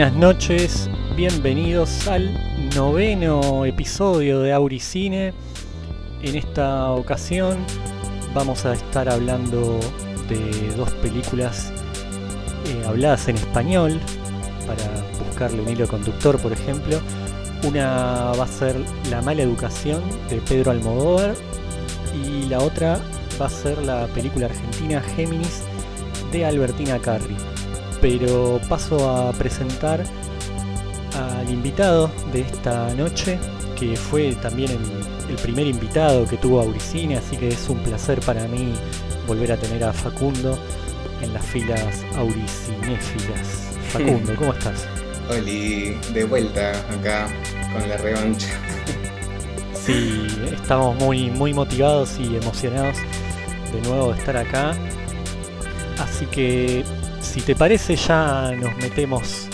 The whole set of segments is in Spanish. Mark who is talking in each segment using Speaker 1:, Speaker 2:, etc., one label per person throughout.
Speaker 1: Buenas noches, bienvenidos al noveno episodio de Auricine. En esta ocasión vamos a estar hablando de dos películas eh, habladas en español para buscarle un hilo conductor, por ejemplo. Una va a ser La mala educación de Pedro Almodóvar y la otra va a ser la película argentina Géminis de Albertina Carri. Pero paso a presentar al invitado de esta noche, que fue también el, el primer invitado que tuvo Auricine, así que es un placer para mí volver a tener a Facundo en las filas auricinéfilas. Facundo, ¿cómo estás?
Speaker 2: Oli, de vuelta acá con la revancha.
Speaker 1: Sí, estamos muy, muy motivados y emocionados de nuevo de estar acá. Así que, si te parece, ya nos metemos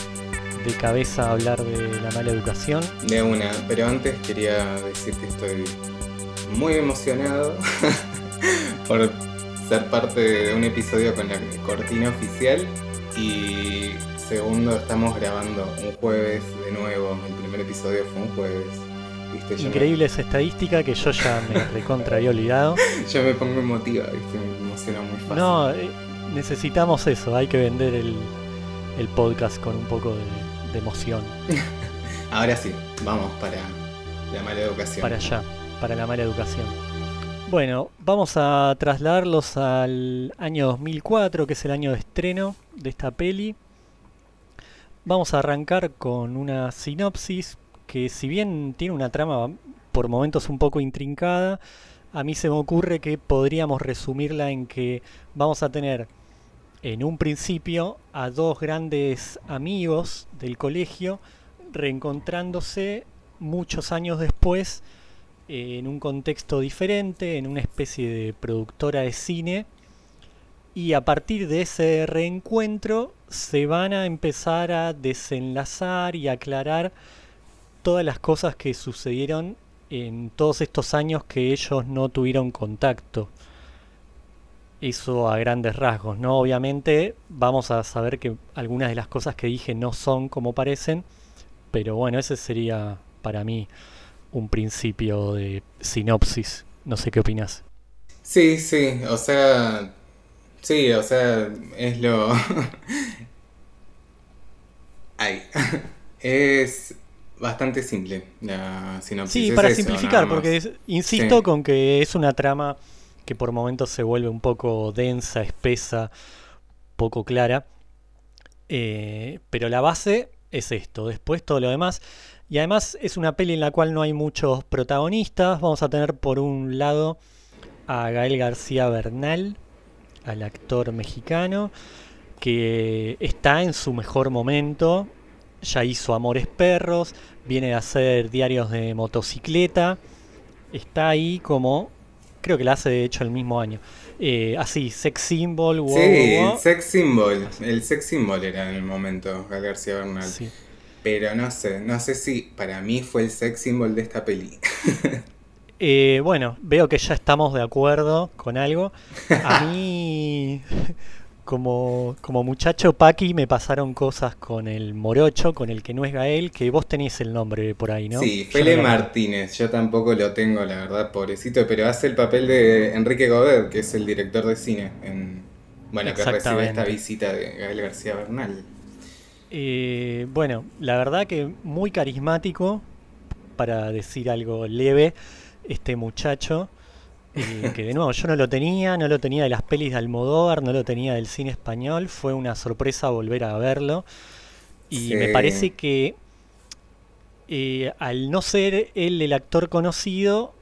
Speaker 1: de cabeza a hablar de la mala educación.
Speaker 2: De una, pero antes quería decir que estoy muy emocionado por ser parte de un episodio con la cortina oficial y segundo estamos grabando un jueves de nuevo, el primer episodio fue un jueves. ¿viste? Yo
Speaker 1: Increíble esa estadística que yo ya me recontra había olvidado.
Speaker 2: Yo me pongo emotiva, ¿viste? me emociona muy fácil.
Speaker 1: No, eh, necesitamos eso, hay que vender el, el podcast con un poco de, de emoción.
Speaker 2: Ahora sí, vamos para la mala educación.
Speaker 1: Para allá, para la mala educación. Bueno, vamos a trasladarlos al año 2004, que es el año de estreno de esta peli. Vamos a arrancar con una sinopsis que si bien tiene una trama por momentos un poco intrincada, a mí se me ocurre que podríamos resumirla en que vamos a tener en un principio a dos grandes amigos del colegio reencontrándose muchos años después eh, en un contexto diferente, en una especie de productora de cine. Y a partir de ese reencuentro se van a empezar a desenlazar y aclarar todas las cosas que sucedieron en todos estos años que ellos no tuvieron contacto. Eso a grandes rasgos, ¿no? Obviamente vamos a saber que algunas de las cosas que dije no son como parecen, pero bueno, ese sería para mí un principio de sinopsis. No sé qué opinas.
Speaker 2: Sí, sí, o sea, sí, o sea, es lo... Ay, es bastante simple la sinopsis.
Speaker 1: Sí, para simplificar, porque es- insisto
Speaker 2: Sí.
Speaker 1: con que es una trama que por momentos se vuelve un poco densa, espesa, poco clara. Eh, pero la base es esto, después todo lo demás. Y además es una peli en la cual no hay muchos protagonistas. Vamos a tener por un lado a Gael García Bernal, al actor mexicano, que está en su mejor momento. Ya hizo Amores Perros, viene a hacer diarios de motocicleta. Está ahí como, creo que la hace de hecho el mismo año. Eh, así, sex symbol, wow,
Speaker 2: Sí,
Speaker 1: wow,
Speaker 2: sex symbol, el sex symbol era en el momento, Gal García Bernal.
Speaker 1: Sí.
Speaker 2: Pero no sé, no sé si para mí fue el sex symbol de esta peli.
Speaker 1: Eh, bueno, veo que ya estamos de acuerdo con algo. A mí, como, como muchacho Paqui, me pasaron cosas con el morocho, con el que no es Gael, que vos tenés el nombre por ahí, ¿no?
Speaker 2: Sí, Fele
Speaker 1: no
Speaker 2: Martínez, yo tampoco lo tengo, la verdad, pobrecito, pero hace el papel de Enrique Godet, que es el director de cine, en, bueno, que recibe esta visita de Gael García Bernal.
Speaker 1: Eh, bueno, la verdad que muy carismático, para decir algo leve, este muchacho. Eh, que de nuevo yo no lo tenía, no lo tenía de las pelis de Almodóvar, no lo tenía del cine español. Fue una sorpresa volver a verlo. Y me parece que eh, al no ser él el actor conocido,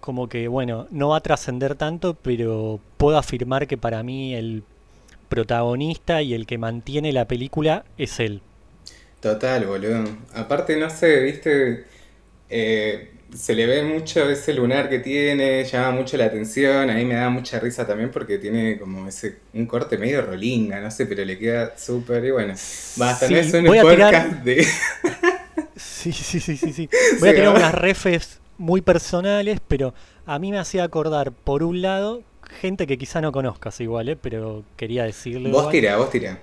Speaker 1: como que bueno, no va a trascender tanto, pero puedo afirmar que para mí el protagonista y el que mantiene la película es él.
Speaker 2: Total, boludo. Aparte, no sé, viste, eh, se le ve mucho ese lunar que tiene, llama mucho la atención, a mí me da mucha risa también porque tiene como ese, un corte medio rolinga, no sé, pero le queda súper y bueno. Basta,
Speaker 1: Sí,
Speaker 2: no es un
Speaker 1: voy a
Speaker 2: podcast
Speaker 1: tirar-
Speaker 2: de...
Speaker 1: Sí, sí, sí, sí, sí. Voy a tirar unas refes muy personales, pero a mí me hacía acordar, por un lado, gente que quizá no conozcas igual, ¿eh? pero quería decirlo.
Speaker 2: Vos
Speaker 1: igual.
Speaker 2: vos tirá.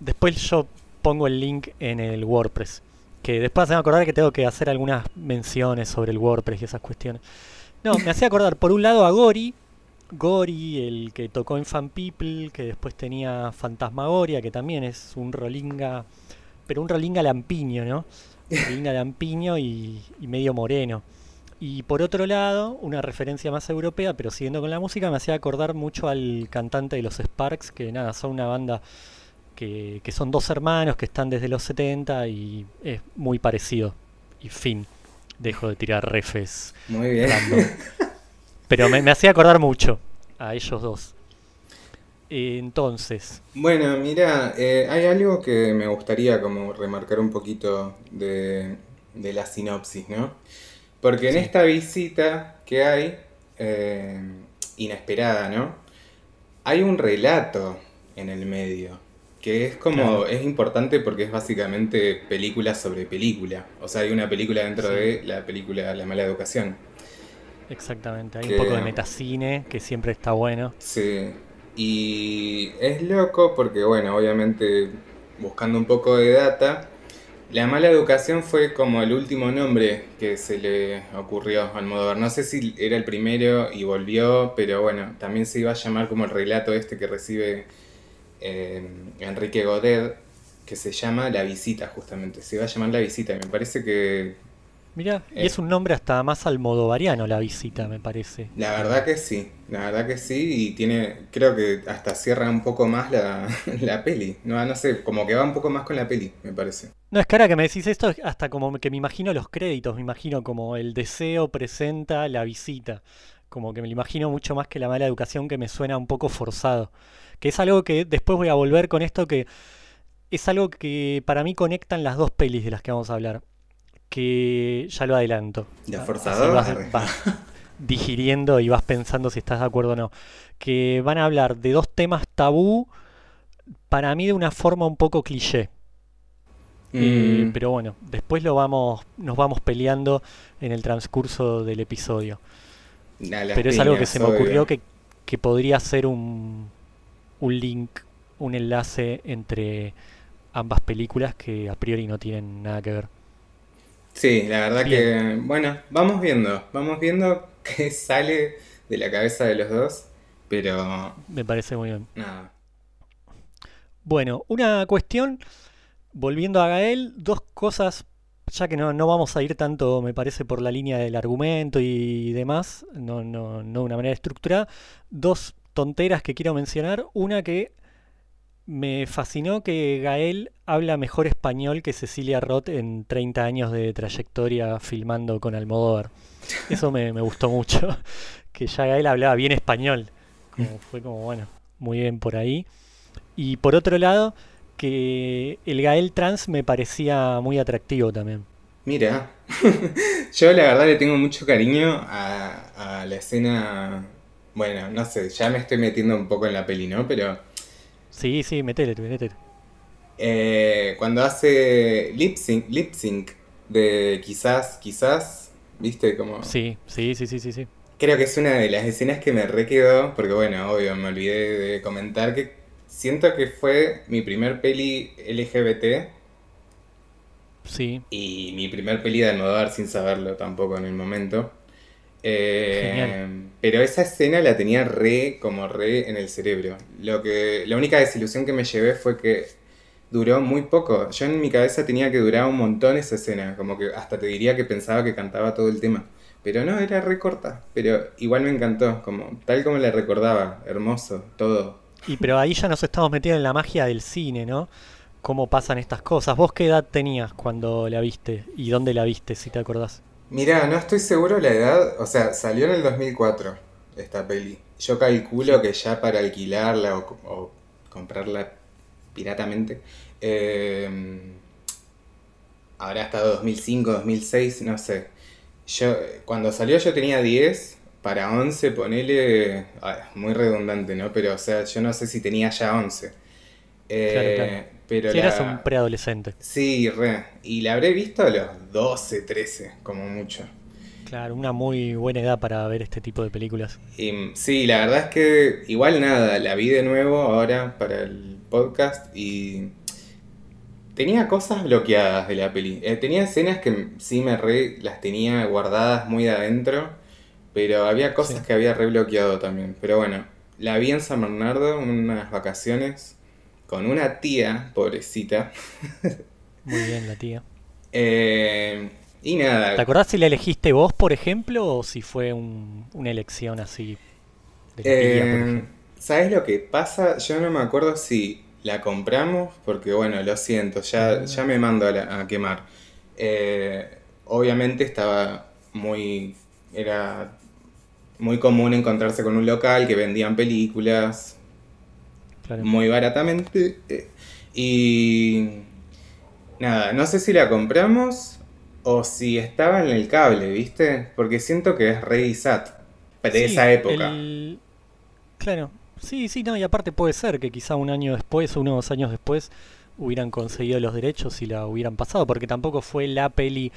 Speaker 1: Después yo pongo el link en el WordPress. Que después se me acordar que tengo que hacer algunas menciones sobre el WordPress y esas cuestiones. No, me hacía acordar por un lado a Gori, Gori, el que tocó en Fan People, que después tenía Fantasmagoria, que también es un rolinga, pero un rolinga lampiño, ¿no? Rolinga lampiño y, y medio moreno. Y por otro lado, una referencia más europea, pero siguiendo con la música, me hacía acordar mucho al cantante de los Sparks, que nada, son una banda que, que son dos hermanos que están desde los 70 y es muy parecido. Y fin, dejo de tirar refes.
Speaker 2: Muy bien.
Speaker 1: random. Pero me, me hacía acordar mucho a ellos dos. Entonces,
Speaker 2: Bueno, mira, eh, hay algo que me gustaría como remarcar un poquito de, de la sinopsis, ¿no? Porque en
Speaker 1: Sí.
Speaker 2: esta visita que hay, eh, inesperada, ¿no? Hay un relato en el medio, que es como,
Speaker 1: Claro.
Speaker 2: es importante porque es básicamente película sobre película. O sea, hay una película dentro
Speaker 1: Sí.
Speaker 2: de la película La mala educación.
Speaker 1: exactamente, hay
Speaker 2: Que-
Speaker 1: un poco de metacine que siempre está bueno.
Speaker 2: Sí, y es loco porque, bueno, obviamente buscando un poco de data, la mala educación fue como el último nombre que se le ocurrió a Almodóvar. No sé si era el primero y volvió, pero bueno, también se iba a llamar como el relato este que recibe eh, Enrique Godet, que se llama La Visita, justamente. Se iba a llamar La Visita, y me parece que
Speaker 1: Mira, y
Speaker 2: Eh.
Speaker 1: es un nombre hasta más almodovariano la visita, me parece.
Speaker 2: La verdad que sí, la verdad que sí, y tiene, creo que hasta cierra un poco más la, la peli, no, no sé, como que va un poco más con la peli, me parece.
Speaker 1: No, es que ahora que me decís esto, hasta como que me imagino los créditos, me imagino como el deseo presenta la visita. Como que me lo imagino mucho más que la mala educación que me suena un poco forzado. Que es algo que después voy a volver con esto que es algo que para mí conectan las dos pelis de las que vamos a hablar. Que ya lo adelanto.
Speaker 2: ¿De
Speaker 1: Así
Speaker 2: forzador?
Speaker 1: vas, vas digiriendo y vas pensando si estás de acuerdo o no. Que van a hablar de dos temas tabú, para mí de una forma un poco cliché. Eh,
Speaker 2: Mm,
Speaker 1: pero bueno, después lo vamos, nos vamos peleando en el transcurso del episodio. Pero es algo que se me
Speaker 2: obvio.
Speaker 1: ocurrió que, que podría ser un, un link, un enlace entre ambas películas que a priori no tienen nada que ver.
Speaker 2: Sí, la verdad
Speaker 1: Bien.
Speaker 2: que, bueno, vamos viendo, vamos viendo qué sale de la cabeza de los dos, pero
Speaker 1: Me parece muy bien.
Speaker 2: nada.
Speaker 1: Bueno, una cuestión, volviendo a Gael, dos cosas, ya que no, no vamos a ir tanto, me parece, por la línea del argumento y demás, no, no, no de una manera estructurada, dos tonteras que quiero mencionar. Una que me fascinó que Gael habla mejor español que Cecilia Roth en 30 años de trayectoria filmando con Almodóvar. Eso me, me gustó mucho, que ya Gael hablaba bien español. Como fue como, bueno, muy bien por ahí. Y por otro lado, que el Gael trans me parecía muy atractivo también.
Speaker 2: Mira, yo la verdad le tengo mucho cariño a, a la escena, bueno, no sé, ya me estoy metiendo un poco en la peli, ¿no? Pero
Speaker 1: Sí, sí, metele, metele.
Speaker 2: eh, cuando hace lip sync, lip sync de quizás, quizás, viste, como...
Speaker 1: Sí, sí, sí, sí, sí, sí.
Speaker 2: Creo que es una de las escenas que me re quedó, porque bueno, obvio, me olvidé de comentar que siento que fue mi primer peli LGBT
Speaker 1: Sí,
Speaker 2: y mi primer peli de Almodóvar sin saberlo tampoco en el momento. Eh, pero esa escena la tenía re, como re en el cerebro. Lo que, la única desilusión que me llevé fue que duró muy poco. Yo en mi cabeza tenía que durar un montón esa escena, como que hasta te diría que pensaba que cantaba todo el tema. Pero no, era re corta. Pero igual me encantó, como, tal como la recordaba, hermoso, todo.
Speaker 1: y pero ahí ya nos estamos metiendo en la magia del cine, ¿no? Cómo pasan estas cosas. ¿Vos qué edad tenías cuando la viste? ¿Y dónde la viste, si te acordás?
Speaker 2: Mirá, no estoy seguro la edad, o sea, salió en el 2004 esta peli. Yo calculo que ya para alquilarla o, o comprarla piratamente, eh, habrá estado 2005, 2006, no sé. Yo, cuando salió yo tenía 10, para 11 ponele, ah, muy redundante, ¿no? Pero, o sea, yo no sé si tenía ya 11. Eh,
Speaker 1: Claro, claro.
Speaker 2: Pero
Speaker 1: Si eras un preadolescente.
Speaker 2: Sí, re. Y la habré visto a los 12, 13, como mucho.
Speaker 1: Claro, una muy buena edad para ver este tipo de películas.
Speaker 2: Y, mm, sí, la verdad es que igual nada, la vi de nuevo ahora para el podcast y tenía cosas bloqueadas de la peli. Eh, tenía escenas que sí me re, las tenía guardadas muy adentro, pero había cosas que había re bloqueado también. Pero bueno, la vi en San Bernardo, unas vacaciones, con una tía, pobrecita.
Speaker 1: Muy bien, la tía.
Speaker 2: Eh, y nada.
Speaker 1: ¿Te acordás si la elegiste vos, por ejemplo, o si fue una elección así?
Speaker 2: De eh, ¿Sabes lo que pasa? Yo no me acuerdo si la compramos, porque bueno, lo siento, ya, ah. ya me mando a, quemar. Eh, obviamente estaba muy. Era muy común encontrarse con un local que vendían películas muy baratamente. Eh, y. Nada, no sé si la compramos o si estaba en el cable, ¿viste? Porque siento que es Ready Sat de esa época.
Speaker 1: Claro, sí, sí, no, y aparte puede ser que quizá un año después o unos años después hubieran conseguido los derechos y la hubieran pasado, porque tampoco fue la peli,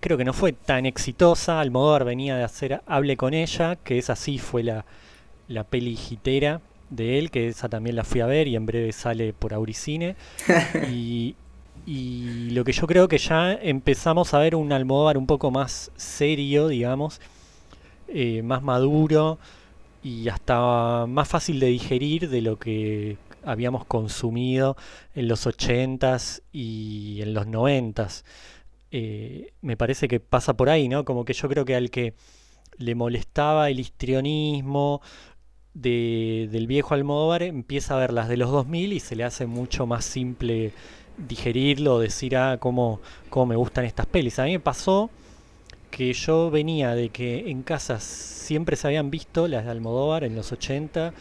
Speaker 1: creo que no fue tan exitosa, Almodóvar venía de hacer Hable con ella, que esa sí fue la, la peli hitera de él, que esa también la fui a ver y en breve sale por Auricine. y, y lo que yo creo que ya empezamos a ver un Almodóvar un poco más serio, digamos, eh, más maduro y hasta más fácil de digerir de lo que habíamos consumido en los 80s y en los 90s. Eh, me parece que pasa por ahí, ¿no? Como que yo creo que al que le molestaba el histrionismo de, del viejo Almodóvar empieza a ver las de los 2000 y se le hace mucho más simple digerirlo, decir, ah, cómo, cómo me gustan estas pelis. A mí me pasó que yo venía de que en casa siempre se habían visto las de Almodóvar en los 80,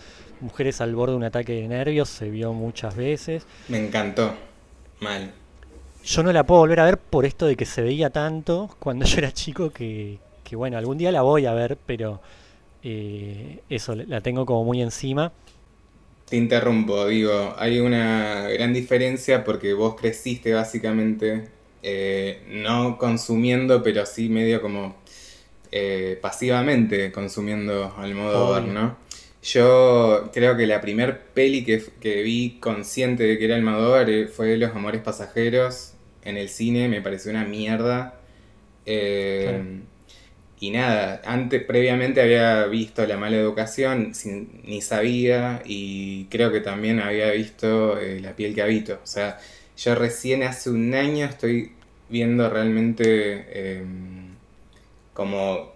Speaker 1: Mujeres al borde de un ataque de nervios, se vio muchas veces.
Speaker 2: Me encantó, mal.
Speaker 1: Yo no la puedo volver a ver por esto de que se veía tanto cuando yo era chico que, que bueno, algún día la voy a ver, pero eh, eso, la tengo como muy encima.
Speaker 2: Te interrumpo, digo, hay una gran diferencia porque vos creciste básicamente eh, no consumiendo, pero sí medio como eh, pasivamente consumiendo al modo ¿no? Yo creo que la primer peli que, vi consciente de que era Almodóvar eh, fue Los Amores Pasajeros en el cine, me pareció una mierda. Y nada, antes, previamente había visto La mala educación, sin, ni sabía, y creo que también había visto eh, La piel que habito. O sea, yo recién hace un año estoy viendo realmente em, como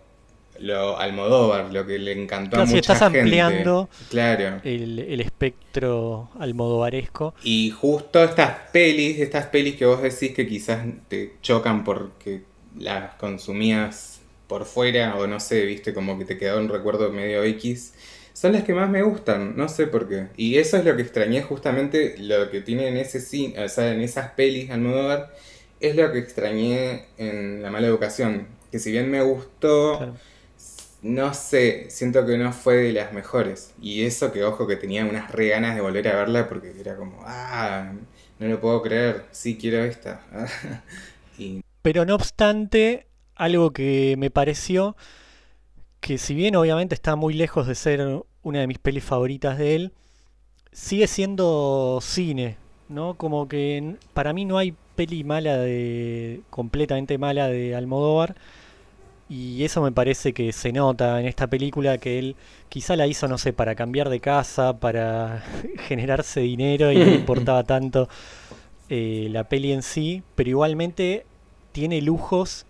Speaker 2: lo Almodóvar, lo que le encantó a mucha
Speaker 1: estás ampliando
Speaker 2: claro.
Speaker 1: el, el, espectro almodovaresco.
Speaker 2: Y justo estas pelis, estas pelis que vos decís que quizás te chocan porque las consumías por fuera, o no sé, viste, como que te quedó un recuerdo medio X, son las que más me gustan, no sé por qué. Y eso es lo que extrañé justamente, lo que tiene en ese cine, o sea, en esas pelis Almodóvar, es lo que extrañé en La Mala Educación, que si bien me gustó, no sé, siento que no fue de las mejores. Y eso que, ojo, que tenía unas re ganas de volver a verla porque era como, ah, no lo puedo creer, sí quiero esta.
Speaker 1: Pero no obstante, algo que me pareció que si bien obviamente está muy lejos de ser una de mis pelis favoritas de él, sigue siendo cine, ¿no? Como que para mí no hay peli mala de completamente mala de Almodóvar y eso me parece que se nota en esta película que él quizá la hizo no sé para cambiar de casa, para generarse dinero y no le importaba tanto eh, la peli en sí, pero igualmente tiene lujos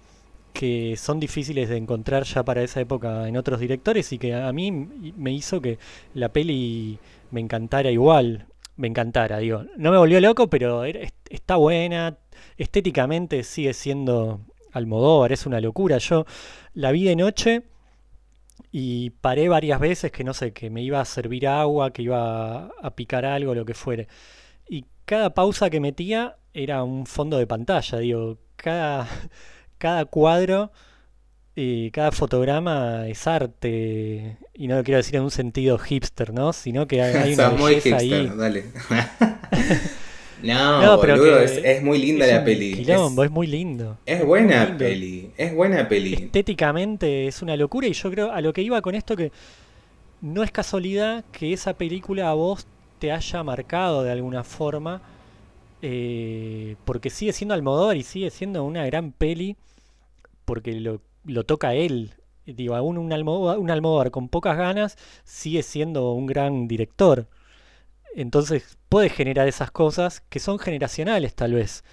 Speaker 1: que son difíciles de encontrar ya para esa época en otros directores y que a mí me hizo que la peli me encantara igual. Me encantara, digo. No me volvió loco, pero está buena. Estéticamente sigue siendo Almodóvar, es una locura. Yo la vi de noche y paré varias veces que no sé, que me iba a servir agua, que iba a picar algo, lo que fuere. Y cada pausa que metía era un fondo de pantalla, digo, cada cada cuadro y cada fotograma es arte. Y no lo quiero decir en un sentido hipster, ¿no? Sino que hay, una muy hipster, ahí.
Speaker 2: Dale. no, pero es, muy linda la peli.
Speaker 1: Quilombo, es, muy lindo.
Speaker 2: Es buena peli, es buena peli.
Speaker 1: Estéticamente es una locura y yo creo a lo que iba con esto que no es casualidad que esa película a vos te haya marcado de alguna forma eh, porque sigue siendo Almodóvar y sigue siendo una gran peli porque lo, lo toca él. Digo, aún un Almodóvar, un Almodóvar con pocas ganas sigue siendo un gran director. Entonces puede generar esas cosas que son generacionales tal vez.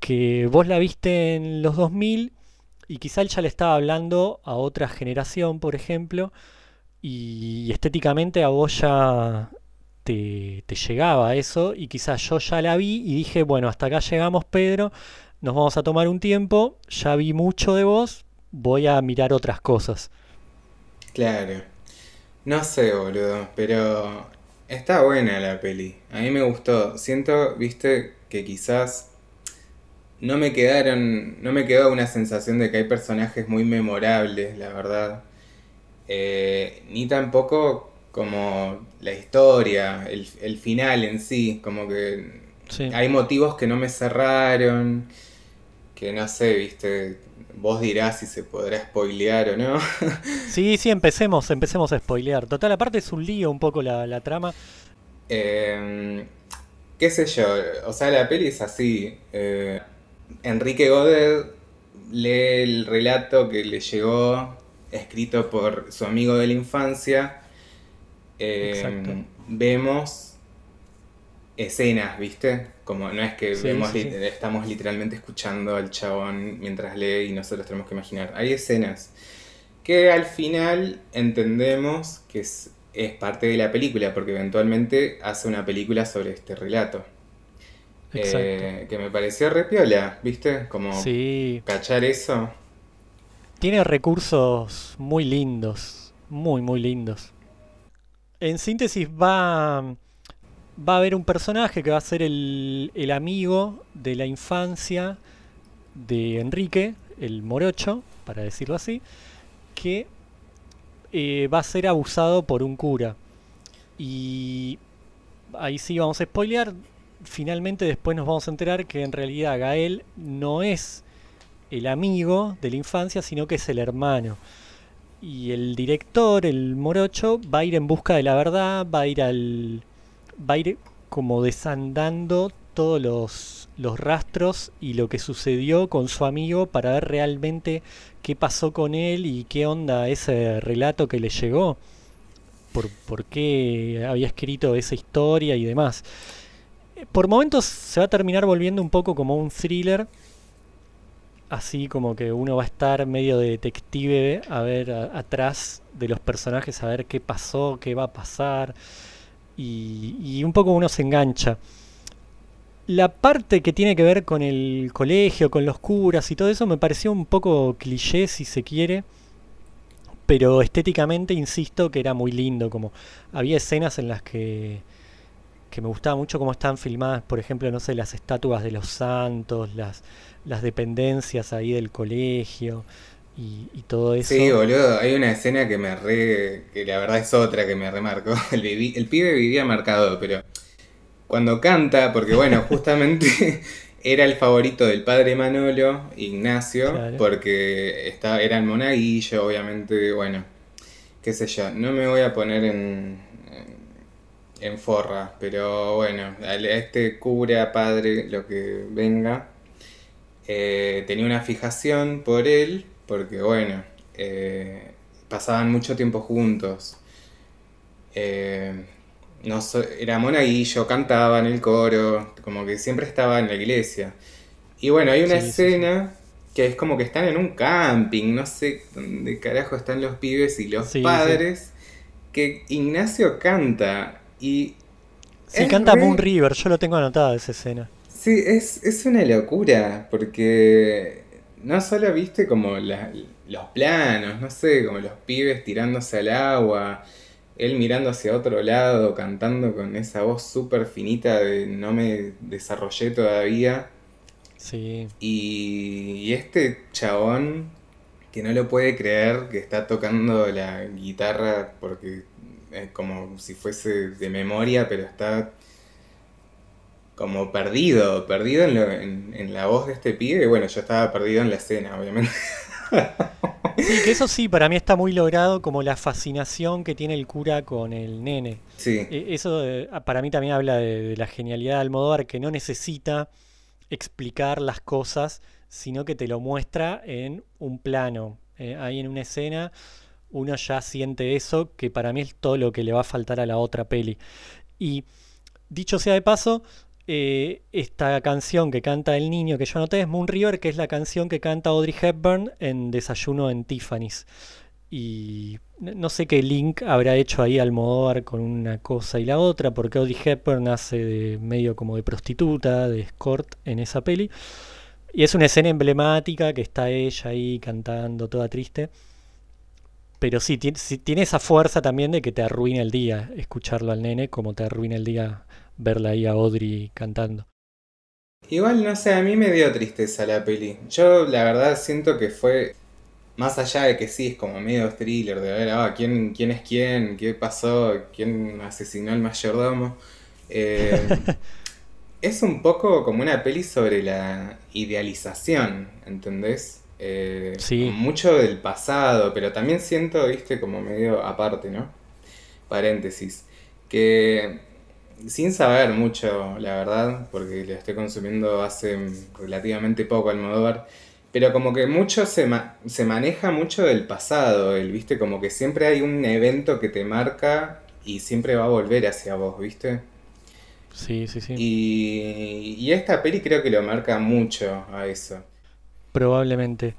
Speaker 1: Que vos la viste en los 2000 y quizá él ya le estaba hablando a otra generación, por ejemplo, y estéticamente a vos ya te, te llegaba eso y quizás yo ya la vi y dije, bueno, hasta acá llegamos Pedro, nos vamos a tomar un tiempo, ya vi mucho de vos, voy a mirar otras cosas.
Speaker 2: Claro. No sé, boludo, pero está buena la peli. A mí me gustó. Siento, viste, que quizás no me quedaron, no me quedó una sensación de que hay personajes muy memorables, la verdad. Eh, ni tampoco como la historia, el, el final en sí, como que
Speaker 1: Sí.
Speaker 2: hay motivos que no me cerraron, que no sé, viste, vos dirás si se podrá spoilear o no.
Speaker 1: Sí, sí, empecemos, empecemos a spoilear. Total, aparte es un lío un poco la, la trama.
Speaker 2: Eh, qué sé yo, o sea, la peli es así. eh, Enrique Godet lee el relato que le llegó, escrito por su amigo de la infancia. Eh,
Speaker 1: Exacto.
Speaker 2: vemos escenas, ¿viste? Como no es que
Speaker 1: Sí,
Speaker 2: vemos
Speaker 1: sí,
Speaker 2: li-
Speaker 1: sí.
Speaker 2: estamos literalmente escuchando al chabón mientras lee y nosotros tenemos que imaginar. Hay escenas que al final entendemos que es, es parte de la película, porque eventualmente hace una película sobre este relato.
Speaker 1: Exacto.
Speaker 2: Eh, que me pareció re piola, ¿viste? Como cachar eso.
Speaker 1: tiene recursos muy lindos, muy, muy lindos. En síntesis va, va a haber un personaje que va a ser el, el amigo de la infancia de Enrique, el morocho, para decirlo así, que eh, va a ser abusado por un cura. Y ahí sí vamos a spoilear. Finalmente después nos vamos a enterar que en realidad Gael no es el amigo de la infancia, sino que es el hermano. Y el director, el morocho, va a ir en busca de la verdad, va a ir al. Va a ir como desandando todos los, los rastros y lo que sucedió con su amigo para ver realmente qué pasó con él y qué onda ese relato que le llegó. Por, por qué había escrito esa historia y demás. Por momentos se va a terminar volviendo un poco como un thriller así como que uno va a estar medio de detective a ver atrás de los personajes, a ver qué pasó, qué va a pasar. Y, y un poco uno se engancha. La parte que tiene que ver con el colegio, con los curas y todo eso me pareció un poco cliché si se quiere. Pero estéticamente insisto que era muy lindo, como había escenas en las que, que me gustaba mucho cómo estaban filmadas, por ejemplo, no sé, las estatuas de los santos, las, las dependencias ahí del colegio y, y todo eso.
Speaker 2: Sí, boludo, hay una escena que me re. que la verdad es otra que me remarcó. El, vivi- el pibe vivía marcado, pero cuando canta, porque bueno, justamente era el favorito del padre Manolo, Ignacio,
Speaker 1: Claro.
Speaker 2: porque estaba, era el monaguillo, obviamente, bueno, qué sé yo, no me voy a poner en, en, en forra, pero bueno, a este cura, padre, lo que venga, eh, tenía una fijación por él, porque bueno, eh, pasaban mucho tiempo juntos. Eh, no so- era monaguillo, cantaba en el coro, como que siempre estaba en la iglesia. Y bueno, hay una
Speaker 1: Sí, sí, sí.
Speaker 2: escena que es como que están en un camping, no sé dónde carajo están los pibes y los padres, que Ignacio canta y
Speaker 1: Sí, canta
Speaker 2: re-
Speaker 1: Moon River, yo lo tengo anotado esa escena.
Speaker 2: Sí, es, es una locura, porque no solo viste como la- los planos, no sé, como los pibes tirándose al agua, él mirando hacia otro lado, cantando con esa voz súper finita de no me desarrollé todavía,
Speaker 1: Sí,
Speaker 2: y, y este chabón que no lo puede creer que está tocando la guitarra porque es como si fuese de memoria, pero está como perdido, perdido en, lo- en- en la voz de este pibe. Y bueno, yo estaba perdido en la escena, obviamente.
Speaker 1: Sí, que eso sí, para mí está muy logrado como la fascinación que tiene el cura con el nene.
Speaker 2: Sí.
Speaker 1: E- Eso eh, para mí también habla de, de la genialidad de Almodóvar, que no necesita explicar las cosas, sino que te lo muestra en un plano. Eh, ahí en una escena uno ya siente eso, que para mí es todo lo que le va a faltar a la otra peli. Y dicho sea de paso, eh, esta canción que canta el niño que yo anoté es Moon River, que es la canción que canta Audrey Hepburn en Desayuno en Tiffany's. Y no sé qué link habrá hecho ahí Almodóvar con una cosa y la otra, porque Audrey Hepburn hace de medio como de prostituta, de escort en esa peli. Y es una escena emblemática que está ella ahí cantando toda triste. Pero sí, tiene, sí, tiene esa fuerza también de que te arruina el día escucharlo al nene, como te arruina el día verla ahí a Audrey cantando.
Speaker 2: Igual, no sé, a mí me dio tristeza la peli. Yo la verdad siento que fue, más allá de que sí, es como medio thriller, de ver, ah, ¿quién, quién es quién? ¿Qué pasó? ¿Quién asesinó al mayordomo? Eh, es un poco como una peli sobre la idealización, ¿entendés? Eh,
Speaker 1: Sí,
Speaker 2: mucho del pasado, pero también siento, viste, como medio aparte, ¿no? Paréntesis. Que sin saber mucho, la verdad, porque lo estoy consumiendo hace relativamente poco Almodóvar, pero como que mucho se, ma- se maneja mucho del pasado, el, ¿viste? Como que siempre hay un evento que te marca y siempre va a volver hacia vos, ¿viste?
Speaker 1: sí, sí, sí.
Speaker 2: Y, y esta peli creo que lo marca mucho a eso.
Speaker 1: Probablemente.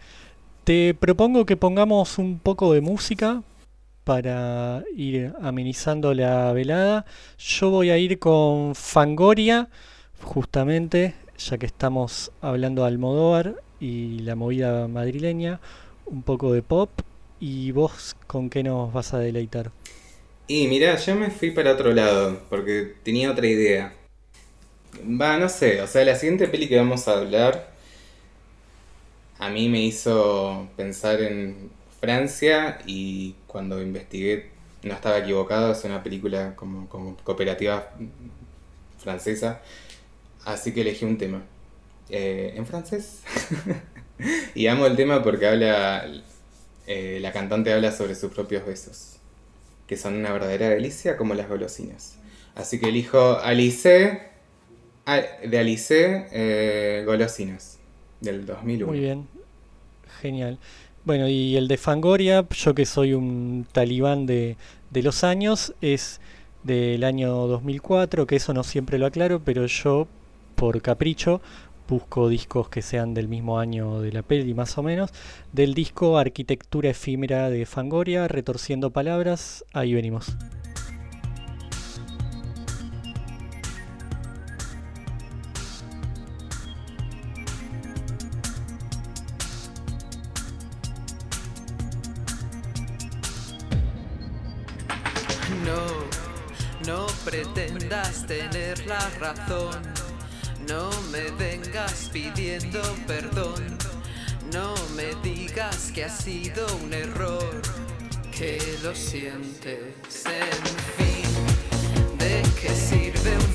Speaker 1: Te propongo que pongamos un poco de música para ir amenizando la velada. Yo voy a ir con Fangoria, justamente, ya que estamos hablando de Almodóvar y la movida madrileña, un poco de pop. ¿Y vos con qué nos vas a deleitar?
Speaker 2: Y mirá, yo me fui para otro lado, porque tenía otra idea. Va, no sé, o sea, la siguiente peli que vamos a hablar a mí me hizo pensar en Francia y cuando investigué no estaba equivocado, es una película como, como cooperativa francesa, así que elegí un tema. Eh, ¿en francés? Y amo el tema porque habla, eh, la cantante habla sobre sus propios besos, que son una verdadera delicia como las golosinas. Así que elijo Alice, de Alice, eh, Golosinas, del
Speaker 1: Muy
Speaker 2: 2001.
Speaker 1: bien, genial. Bueno, y el de Fangoria, yo que soy un talibán de, de los años, es del año 2004, que eso no siempre lo aclaro, pero yo, por capricho, busco discos que sean del mismo año de la peli, más o menos. Del disco Arquitectura Efímera de Fangoria, Retorciendo Palabras, ahí venimos.
Speaker 3: Pretendas tener la razón. No me vengas pidiendo perdón. No me digas que ha sido un error. Que lo sientes, en fin. ¿De qué sirve un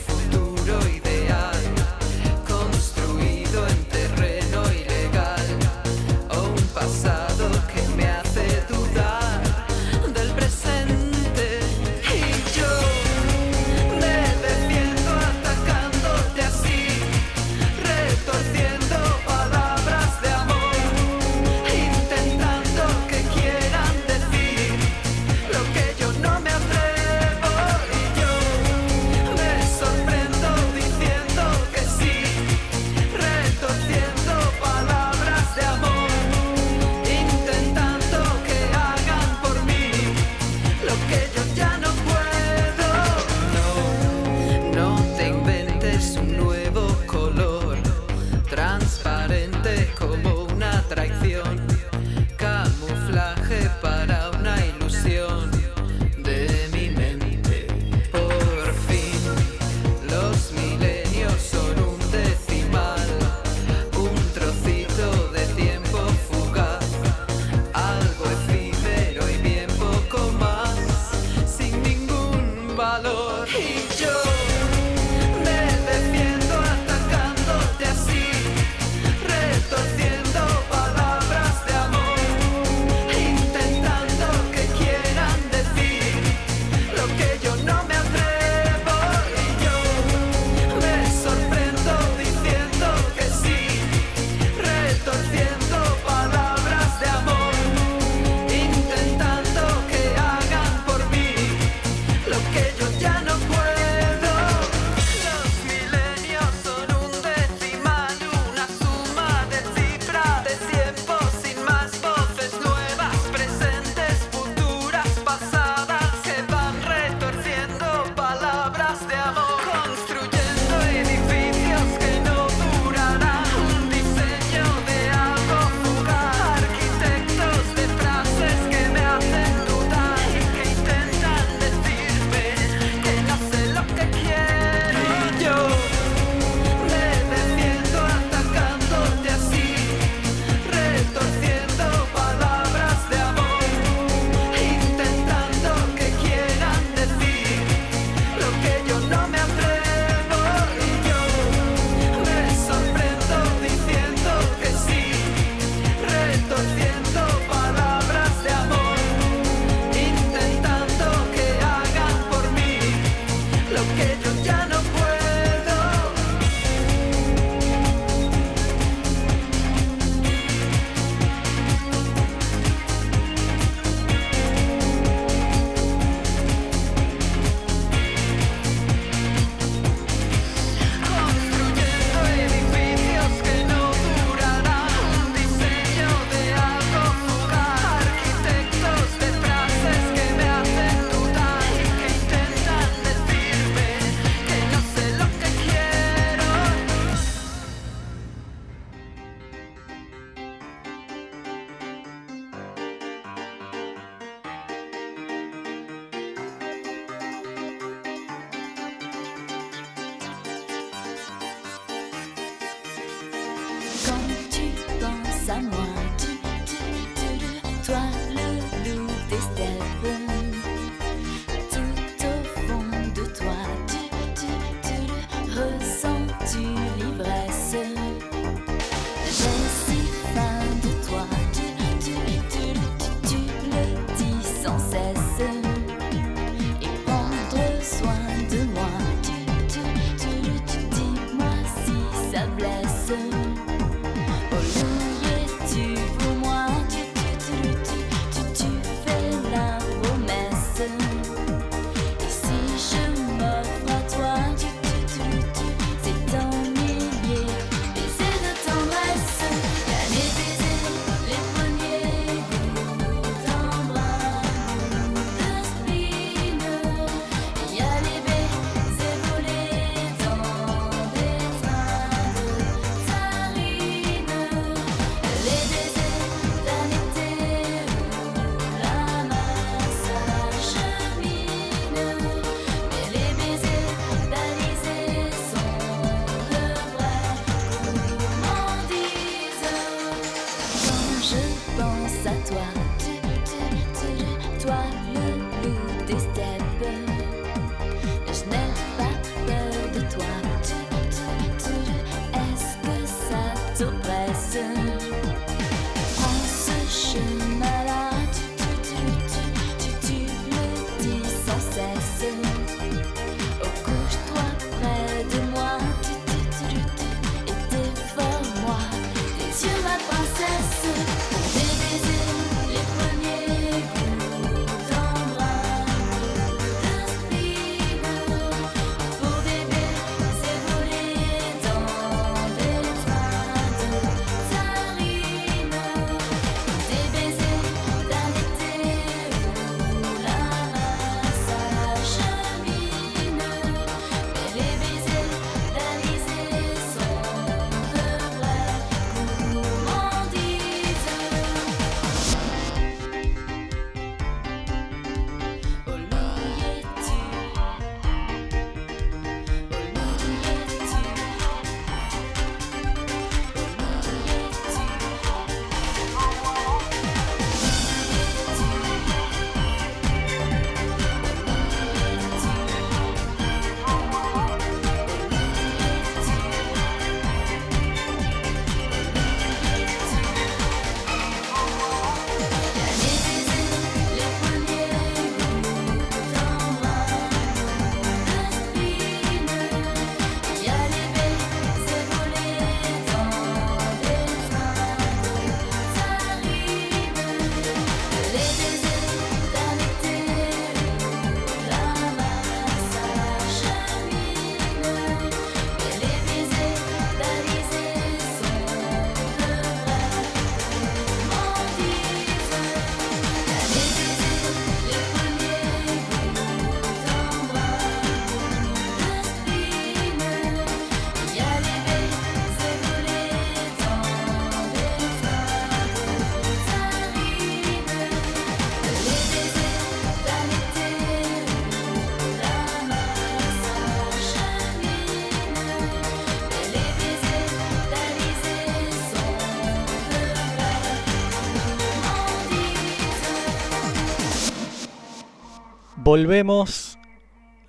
Speaker 1: volvemos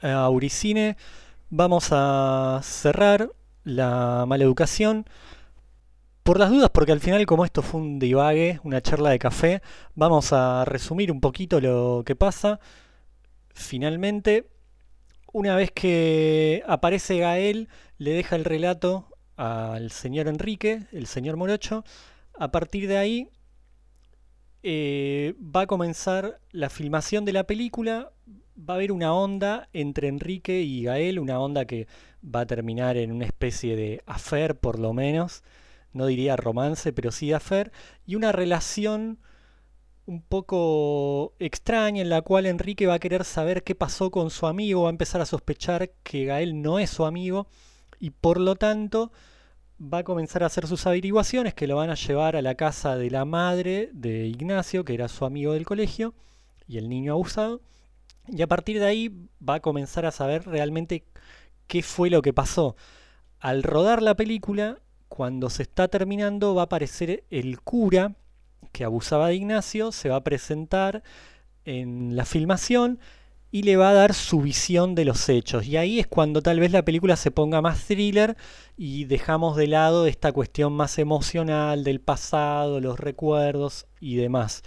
Speaker 1: a Uricine. Vamos a cerrar la mala educación. Por las dudas, porque al final como esto fue un divague, una charla de café, vamos a resumir un poquito lo que pasa. Finalmente, una vez que aparece Gael, le deja el relato al señor Enrique, el señor Morocho. A partir de ahí eh, va a comenzar la filmación de la película. Va a haber una onda entre Enrique y Gael, una onda que va a terminar en una especie de affair, por lo menos. No diría romance, pero sí affair. Y una relación un poco extraña en la cual Enrique va a querer saber qué pasó con su amigo, va a empezar a sospechar que Gael no es su amigo y por lo tanto va a comenzar a hacer sus averiguaciones que lo van a llevar a la casa de la madre de Ignacio, que era su amigo del colegio, y el niño abusado. Y a partir de ahí va a comenzar a saber realmente qué fue lo que pasó. Al rodar la película, cuando se está terminando, va a aparecer el cura que abusaba de Ignacio, se va a presentar en la filmación y le va a dar su visión de los hechos. Y ahí es cuando tal vez la película se ponga más thriller y dejamos de lado esta cuestión más emocional del pasado, los recuerdos y demás.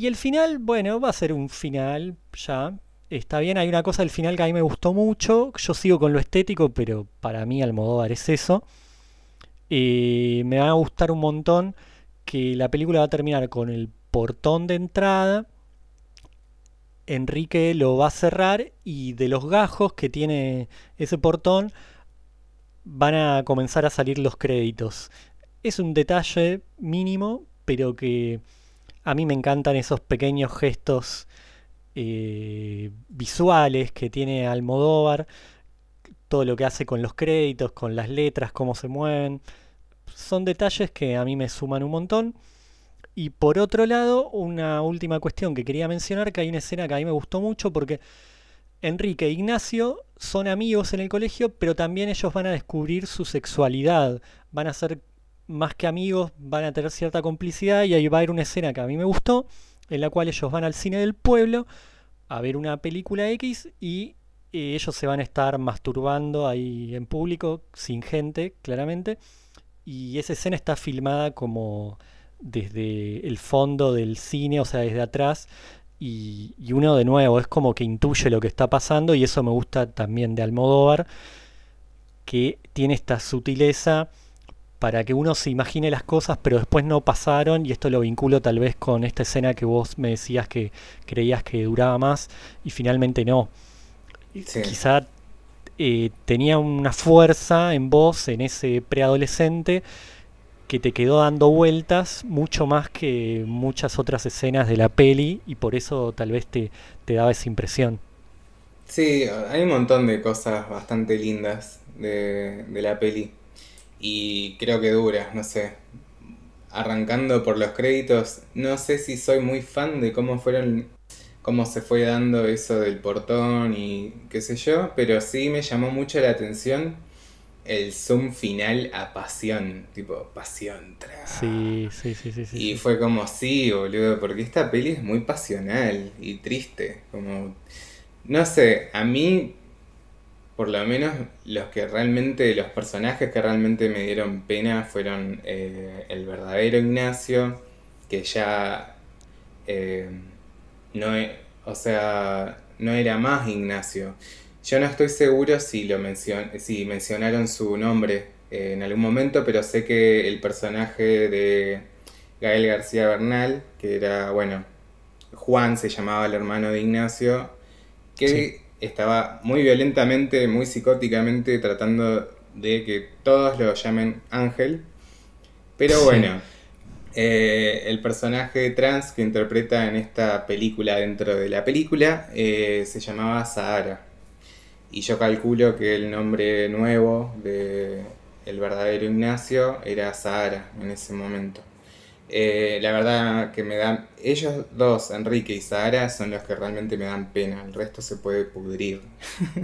Speaker 1: Y el final, bueno, va a ser un final ya. Está bien, hay una cosa del final que a mí me gustó mucho. Yo sigo con lo estético, pero para mí Almodóvar es eso. Eh, me va a gustar un montón que la película va a terminar con el portón de entrada Enrique lo va a cerrar y de los gajos que tiene ese portón van a comenzar a salir los créditos. Es un detalle mínimo, pero que a mí me encantan esos pequeños gestos eh, visuales que tiene Almodóvar, todo lo que hace con los créditos, con las letras, cómo se mueven. Son detalles que a mí me suman un montón. Y por otro lado, una última cuestión que quería mencionar, que hay una escena que a mí me gustó mucho porque Enrique e Ignacio son amigos en el colegio, pero también ellos van a descubrir su sexualidad, van a ser más que amigos, van a tener cierta complicidad y ahí va a haber una escena que a mí me gustó, en la cual ellos van al cine del pueblo a ver una película X y eh, ellos se van a estar masturbando ahí en público, sin gente, claramente, y esa escena está filmada como desde el fondo del cine, o sea, desde atrás, y, uno de nuevo es como que intuye lo que está pasando, y eso me gusta también de Almodóvar, que tiene esta sutileza para que uno se imagine las cosas, pero después no pasaron, y esto lo vinculo tal vez con esta escena que vos me decías que creías que duraba más, y finalmente no. Quizá eh, tenía una fuerza en vos, en ese preadolescente, que te quedó dando vueltas mucho más que muchas otras escenas de la peli y por eso tal vez te, te daba esa impresión.
Speaker 2: Sí, hay un montón de cosas bastante lindas de, de la peli y creo que dura, no sé. Arrancando por los créditos, no sé si soy muy fan de cómo fueron cómo se fue dando eso del portón y qué sé yo, pero sí me llamó mucho la atención el zoom final a pasión, tipo pasión.
Speaker 1: Sí, sí, sí, sí,
Speaker 2: Y fue como, sí, boludo, porque esta peli es muy pasional y triste. Como, no sé, a mí, por lo menos, los que realmente, los personajes que realmente me dieron pena fueron eh, el verdadero Ignacio, que ya eh, no, e, o sea, no era más Ignacio. Yo no estoy seguro si, lo mencion si mencionaron su nombre eh, en algún momento, pero sé que el personaje de Gael García Bernal, que era, bueno, Juan se llamaba el hermano de Ignacio, que estaba muy violentamente, muy psicóticamente tratando de que todos lo llamen Ángel. Pero bueno, eh, el personaje trans que interpreta en esta película dentro de la película eh, se llamaba Sahara. Y yo calculo que el nombre nuevo de el verdadero Ignacio era Sahara en ese momento. Eh, la verdad que me dan, ellos dos, Enrique y Sahara, son los que realmente me dan pena, el resto se puede pudrir.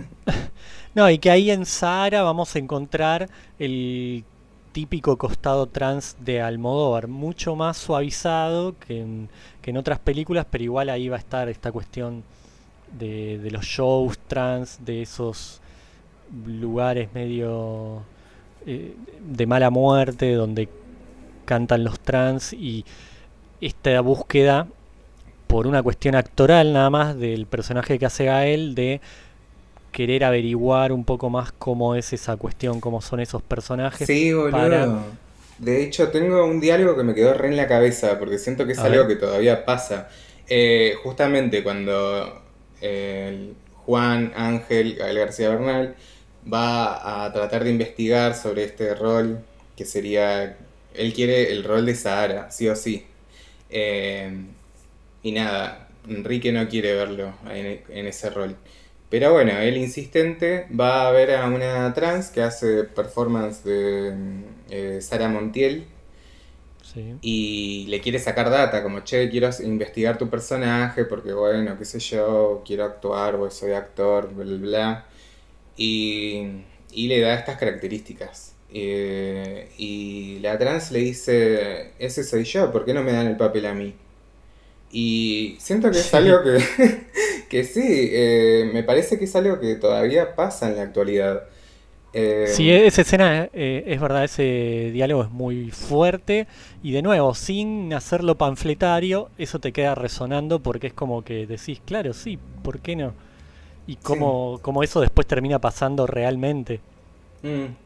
Speaker 1: no, y que ahí en Sahara vamos a encontrar el típico costado trans de Almodóvar, mucho más suavizado que en, que en otras películas, pero igual ahí va a estar esta cuestión de, de los shows trans, de esos lugares medio eh, de mala muerte donde cantan los trans y esta búsqueda por una cuestión actoral nada más del personaje que hace Gael de querer averiguar un poco más cómo es esa cuestión, cómo son esos personajes.
Speaker 2: Sí, boludo.
Speaker 1: para-
Speaker 2: De hecho, tengo un diálogo que me quedó re en la cabeza, porque siento que es
Speaker 1: A
Speaker 2: algo
Speaker 1: ver.
Speaker 2: que todavía pasa. Eh, justamente cuando eh, Juan Ángel Gael García Bernal va a tratar de investigar sobre este rol, que sería, él quiere el rol de Sahara, sí o sí. Eh, y nada, Enrique no quiere verlo en, en ese rol. Pero bueno, él insistente va a ver a una trans que hace performance de eh, Sara Montiel
Speaker 1: Sí.
Speaker 2: y le quiere sacar data, como che, quiero investigar tu personaje porque bueno, qué sé yo, quiero actuar, o soy actor, bla bla bla. Y, y le da estas características. Eh, y la trans le dice, ese soy yo, ¿por qué no me dan el papel a mí? Y siento que es
Speaker 1: Sí.
Speaker 2: algo que, que sí, eh, me parece que es algo que todavía pasa en la actualidad. Eh,
Speaker 1: Sí, esa escena, eh, es verdad, ese diálogo es muy fuerte y de nuevo, sin hacerlo panfletario, eso te queda resonando porque es como que decís, claro, sí, ¿por qué no? Y cómo, cómo eso después termina pasando realmente.
Speaker 2: Mm.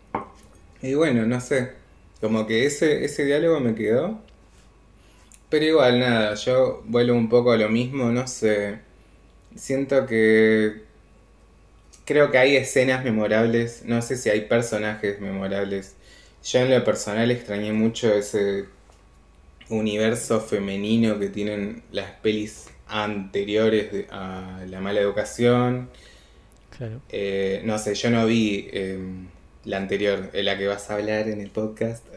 Speaker 2: Y bueno, no sé. Como que ese, ese diálogo me quedó. Pero igual, nada, yo vuelvo un poco a lo mismo, no sé. Siento que. Creo que hay escenas memorables. No sé si hay personajes memorables. Yo en lo personal extrañé mucho ese universo femenino que tienen las pelis anteriores a La Mala Educación.
Speaker 1: Claro.
Speaker 2: Eh, no sé, yo no vi eh, la anterior, la que vas a hablar en el podcast.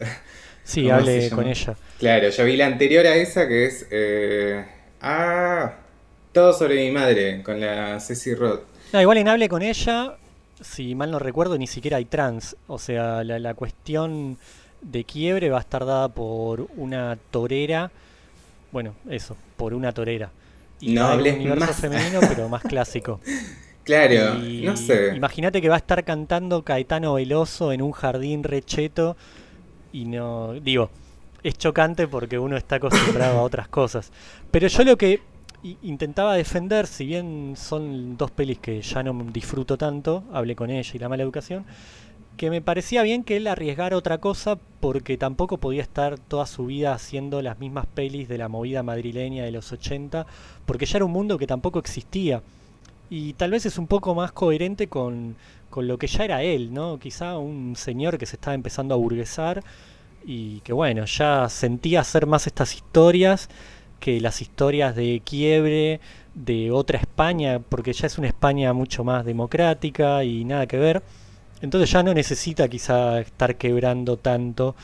Speaker 1: Sí,
Speaker 2: ¿Cómo se
Speaker 1: hable con ella.
Speaker 2: claro, yo vi la anterior a esa que es... eh, ah, todo sobre mi madre, con la Ceci Roth.
Speaker 1: No, igual en Hable con ella, si mal no recuerdo, ni siquiera hay trans. O sea, la, la cuestión de quiebre va a estar dada por una torera. Bueno, eso, por una torera. Y
Speaker 2: No hables
Speaker 1: un universo
Speaker 2: más.
Speaker 1: femenino, pero más clásico.
Speaker 2: Claro,
Speaker 1: Y
Speaker 2: no sé.
Speaker 1: Imagínate que va a estar cantando Caetano Veloso en un jardín recheto y no, digo, es chocante porque uno está acostumbrado a otras cosas. Pero yo lo que intentaba defender, si bien son dos pelis que ya no disfruto tanto, hablé con ella y La Mala Educación, que me parecía bien que él arriesgara otra cosa porque tampoco podía estar toda su vida haciendo las mismas pelis de la movida madrileña de los 80, porque ya era un mundo que tampoco existía. Y tal vez es un poco más coherente con, con lo que ya era él, ¿no? Quizá un señor que se estaba empezando a burguesar y que bueno, ya sentía hacer más estas historias que las historias de quiebre de otra España, porque ya es una España mucho más democrática y nada que ver. Entonces ya no necesita quizá estar quebrando tanto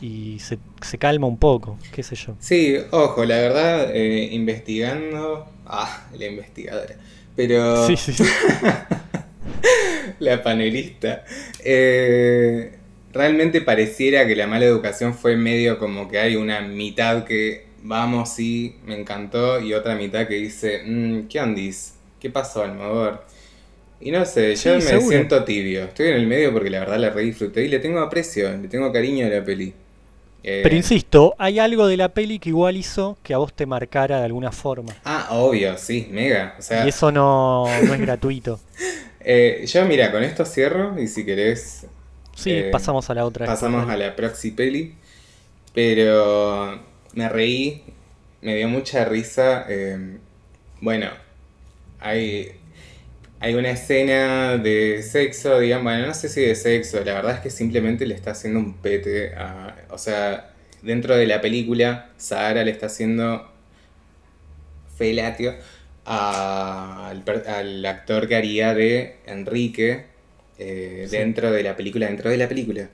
Speaker 1: y se, se calma un poco, qué sé yo.
Speaker 2: Sí, ojo, la verdad, eh, investigando... Ah, la investigadora. Pero...
Speaker 1: Sí, sí.
Speaker 2: La panelista. Eh, realmente pareciera que la mala educación fue medio como que hay una mitad que vamos, sí, me encantó, y otra mitad que dice, "Mm, ¿qué ondis? ¿Qué pasó, Almodóvar? Y no sé, yo
Speaker 1: Sí,
Speaker 2: me
Speaker 1: seguro.
Speaker 2: siento tibio. Estoy en el medio porque la verdad la re disfruté y le tengo aprecio, le tengo cariño a la peli. Eh,
Speaker 1: Pero insisto, hay algo de la peli que igual hizo que a vos te marcara de alguna forma.
Speaker 2: Ah, obvio, sí, mega. O sea,
Speaker 1: Y eso no, no es gratuito.
Speaker 2: eh, yo mira, con esto cierro y si querés
Speaker 1: Sí,
Speaker 2: Eh,
Speaker 1: pasamos a la otra.
Speaker 2: Pasamos a la proxy peli. Pero me reí, me dio mucha risa. bueno, hay, hay una escena de sexo, digamos, bueno, no sé si de sexo, la verdad es que simplemente le está haciendo un pete a. O sea, dentro de la película, Sahara le está haciendo felatio a- al, actor que haría de Enrique eh,
Speaker 1: Sí.
Speaker 2: dentro de la película, dentro de la película.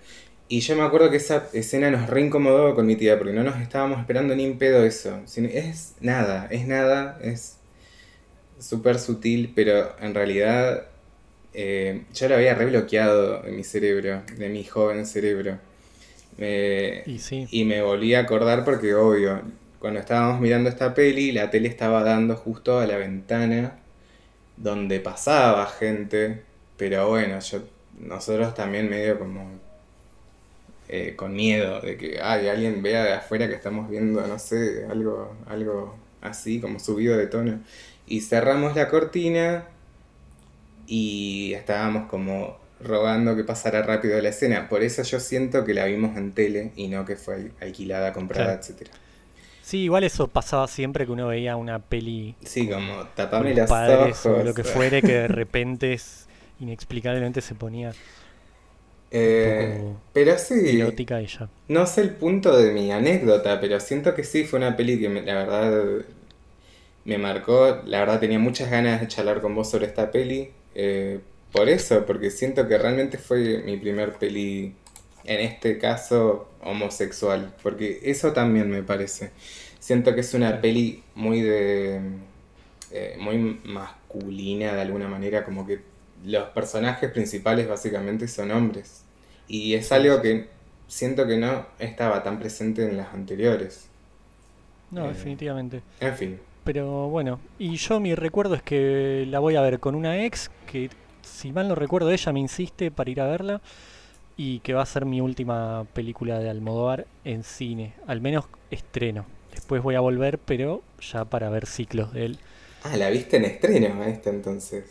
Speaker 2: Y yo me acuerdo que esa escena nos reincomodó con mi tía, porque no nos estábamos esperando ni en pedo eso. Es nada, es nada, es súper sutil, pero en realidad eh, yo lo había rebloqueado en mi cerebro, de mi joven cerebro.
Speaker 1: Y sí.
Speaker 2: y me volví a acordar porque, obvio, cuando estábamos mirando esta peli, la tele estaba dando justo a la ventana donde pasaba gente, pero bueno, yo, nosotros también medio como eh, con miedo de que ay, alguien vea de afuera que estamos viendo, no sé, algo, algo así, como subido de tono. Y cerramos la cortina y estábamos como rogando que pasara rápido la escena. Por eso yo siento que la vimos en tele y no que fue alquilada, comprada, etcétera.
Speaker 1: Sí, igual eso pasaba siempre que uno veía una peli
Speaker 2: Sí, como tapame
Speaker 1: los padres
Speaker 2: ojos.
Speaker 1: o lo que fuere que de repente es- inexplicablemente se ponía
Speaker 2: Eh,
Speaker 1: un poco
Speaker 2: pero sí,
Speaker 1: erótica ya.
Speaker 2: no sé el punto de mi anécdota, pero siento que sí fue una peli que me- la verdad me marcó. La verdad tenía muchas ganas de charlar con vos sobre esta peli. eh, por eso, porque siento que realmente fue mi primer peli, en este caso, homosexual. Porque eso también me parece. Siento que es una peli muy de... eh, muy masculina de alguna manera, como que los personajes principales básicamente son hombres. Y es algo que siento que no estaba tan presente en las anteriores.
Speaker 1: No,
Speaker 2: Eh.
Speaker 1: definitivamente.
Speaker 2: En fin,
Speaker 1: Pero bueno, y yo mi recuerdo es que la voy a ver con una ex que, si mal no recuerdo, ella me insiste para ir a verla y que va a ser mi última película de Almodóvar en cine, al menos estreno. Después voy a volver, pero ya para ver ciclos de él.
Speaker 2: Ah, la viste en estreno a esta entonces.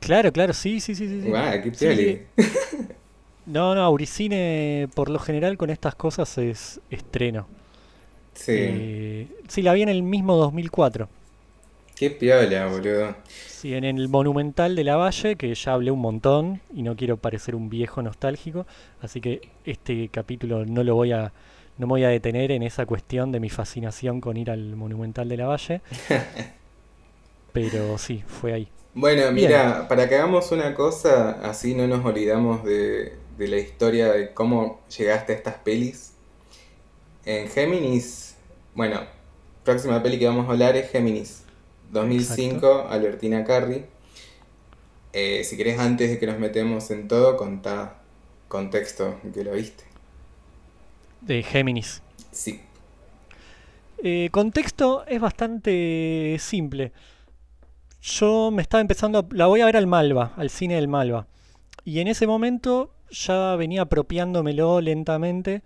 Speaker 1: Claro, claro, sí, sí, sí, sí. sí.
Speaker 2: Guau, qué
Speaker 1: Sí,
Speaker 2: pioli.
Speaker 1: No, no, Auricine por lo general con estas cosas es estreno.
Speaker 2: Sí,
Speaker 1: Eh, sí, la vi en el mismo 2004.
Speaker 2: qué piola, boludo.
Speaker 1: Sí, en el Monumental de la Valle, que ya hablé un montón y no quiero parecer un viejo nostálgico, así que este capítulo no lo voy a, no me voy a detener en esa cuestión de mi fascinación con ir al Monumental de la Valle. Pero sí, fue ahí.
Speaker 2: Bueno,
Speaker 1: Bien.
Speaker 2: mira, para que hagamos una cosa, así no nos olvidamos de, de la historia de cómo llegaste a estas pelis. En Géminis, bueno, próxima peli que vamos a hablar es Géminis 2005, Albertina Carri. Eh, si querés, antes de que nos metemos en todo, contá contexto que lo viste.
Speaker 1: De Géminis.
Speaker 2: Sí.
Speaker 1: Eh, contexto es bastante simple. Yo me estaba empezando, a- la voy a ver al Malva, al cine del Malva. Y en ese momento ya venía apropiándomelo lentamente.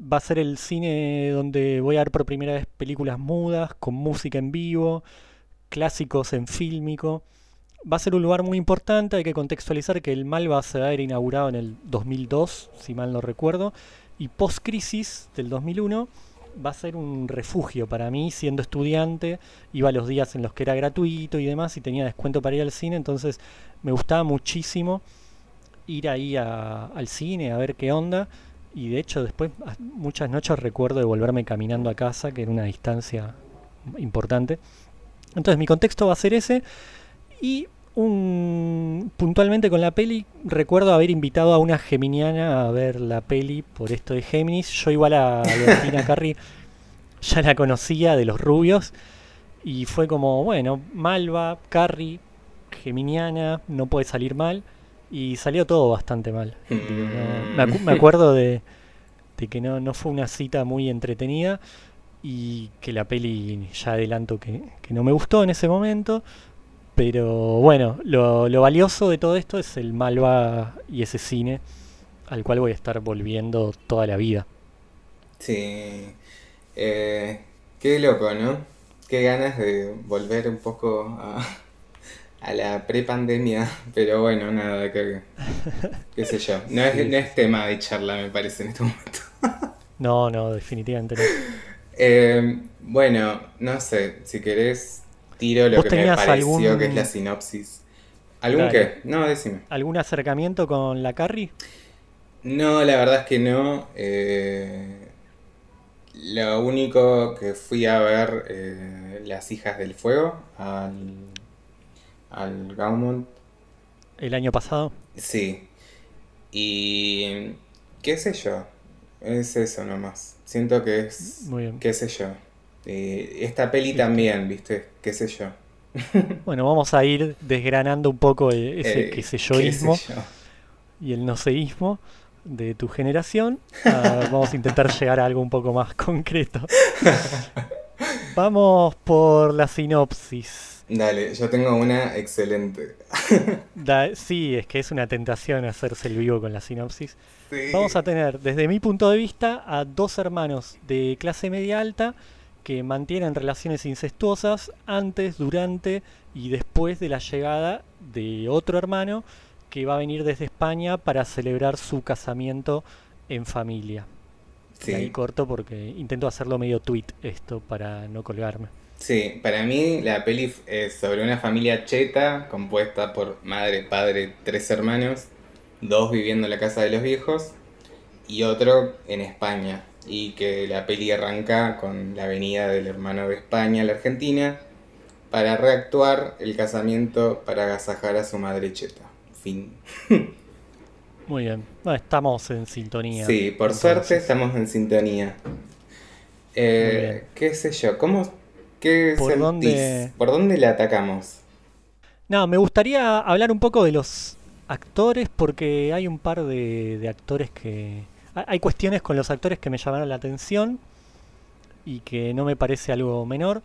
Speaker 1: Va a ser el cine donde voy a ver por primera vez películas mudas, con música en vivo, clásicos en fílmico. Va a ser un lugar muy importante, hay que contextualizar que el Malva se va a haber inaugurado en el 2002, si mal no recuerdo, y post-crisis del 2001 va a ser un refugio para mí, siendo estudiante, iba los días en los que era gratuito y demás, y tenía descuento para ir al cine, entonces me gustaba muchísimo ir ahí al cine a ver qué onda, y de hecho después a- muchas noches recuerdo de volverme caminando a casa, que era una distancia importante. Entonces mi contexto va a ser ese, y un, puntualmente con la peli, recuerdo haber invitado a una geminiana a ver la peli por esto de Géminis. Yo igual a Albertina Carri ya la conocía de los rubios y fue como, bueno, Malva, Carri, geminiana, no puede salir mal y salió todo bastante mal.
Speaker 2: Mm.
Speaker 1: No, me, acu- me acuerdo de, de que no, no fue una cita muy entretenida y que la peli ya adelanto que, que no me gustó en ese momento. Pero bueno, lo, lo valioso de todo esto es el Malva y ese cine al cual voy a estar volviendo toda la vida.
Speaker 2: Sí. Eh, qué loco, ¿no? Qué ganas de volver un poco a, a la prepandemia. Pero bueno, nada, que, qué sé yo. No es, no es tema de charla, me parece, en este momento.
Speaker 1: No, no, definitivamente no.
Speaker 2: Eh, bueno, no sé, si querés, tiro lo
Speaker 1: ¿Vos
Speaker 2: que me pareció
Speaker 1: algún-
Speaker 2: que es la sinopsis. ¿Algún
Speaker 1: Dale.
Speaker 2: qué? No, decime.
Speaker 1: ¿Algún acercamiento con la Carrie?
Speaker 2: No, la verdad es que no. Eh, lo único que fui a ver eh, Las Hijas del Fuego al, al Gaumont,
Speaker 1: El año pasado.
Speaker 2: sí. Y qué sé yo, es eso nomás. Siento que es,
Speaker 1: Muy bien.
Speaker 2: qué sé yo. Eh, esta peli también, viste, qué sé yo.
Speaker 1: Bueno, vamos a ir desgranando un poco e- ese
Speaker 2: Eh,
Speaker 1: qué sé
Speaker 2: qué
Speaker 1: yoísmo
Speaker 2: sé yo.
Speaker 1: y el no seísmo de tu generación. Ah, vamos a intentar llegar a algo un poco más concreto. Vamos por la sinopsis.
Speaker 2: Dale, yo tengo una excelente.
Speaker 1: Da- sí, es que es una tentación hacerse el vivo con la sinopsis.
Speaker 2: Sí.
Speaker 1: Vamos a tener, desde mi punto de vista, a dos hermanos de clase media alta que mantienen relaciones incestuosas antes, durante y después de la llegada de otro hermano que va a venir desde España para celebrar su casamiento en familia.
Speaker 2: Sí.
Speaker 1: Y ahí corto porque intento hacerlo medio tweet esto para no colgarme.
Speaker 2: Sí, para mí la peli es sobre una familia cheta compuesta por madre, padre, tres hermanos, dos viviendo en la casa de los viejos y otro en España. Y que la peli arranca con la venida del hermano de España a la Argentina para reactuar el casamiento para agasajar a su madre cheta. Fin.
Speaker 1: Muy bien, estamos en sintonía.
Speaker 2: Sí, por
Speaker 1: entonces.
Speaker 2: suerte estamos en sintonía. Eh. ¿Qué sé yo? ¿Cómo, qué
Speaker 1: ¿Por
Speaker 2: sentís?
Speaker 1: dónde-
Speaker 2: ¿Por dónde le atacamos?
Speaker 1: No, me gustaría hablar un poco de los actores porque hay un par de, de actores que... ha- Hay cuestiones con los actores que me llamaron la atención y que no me parece algo menor.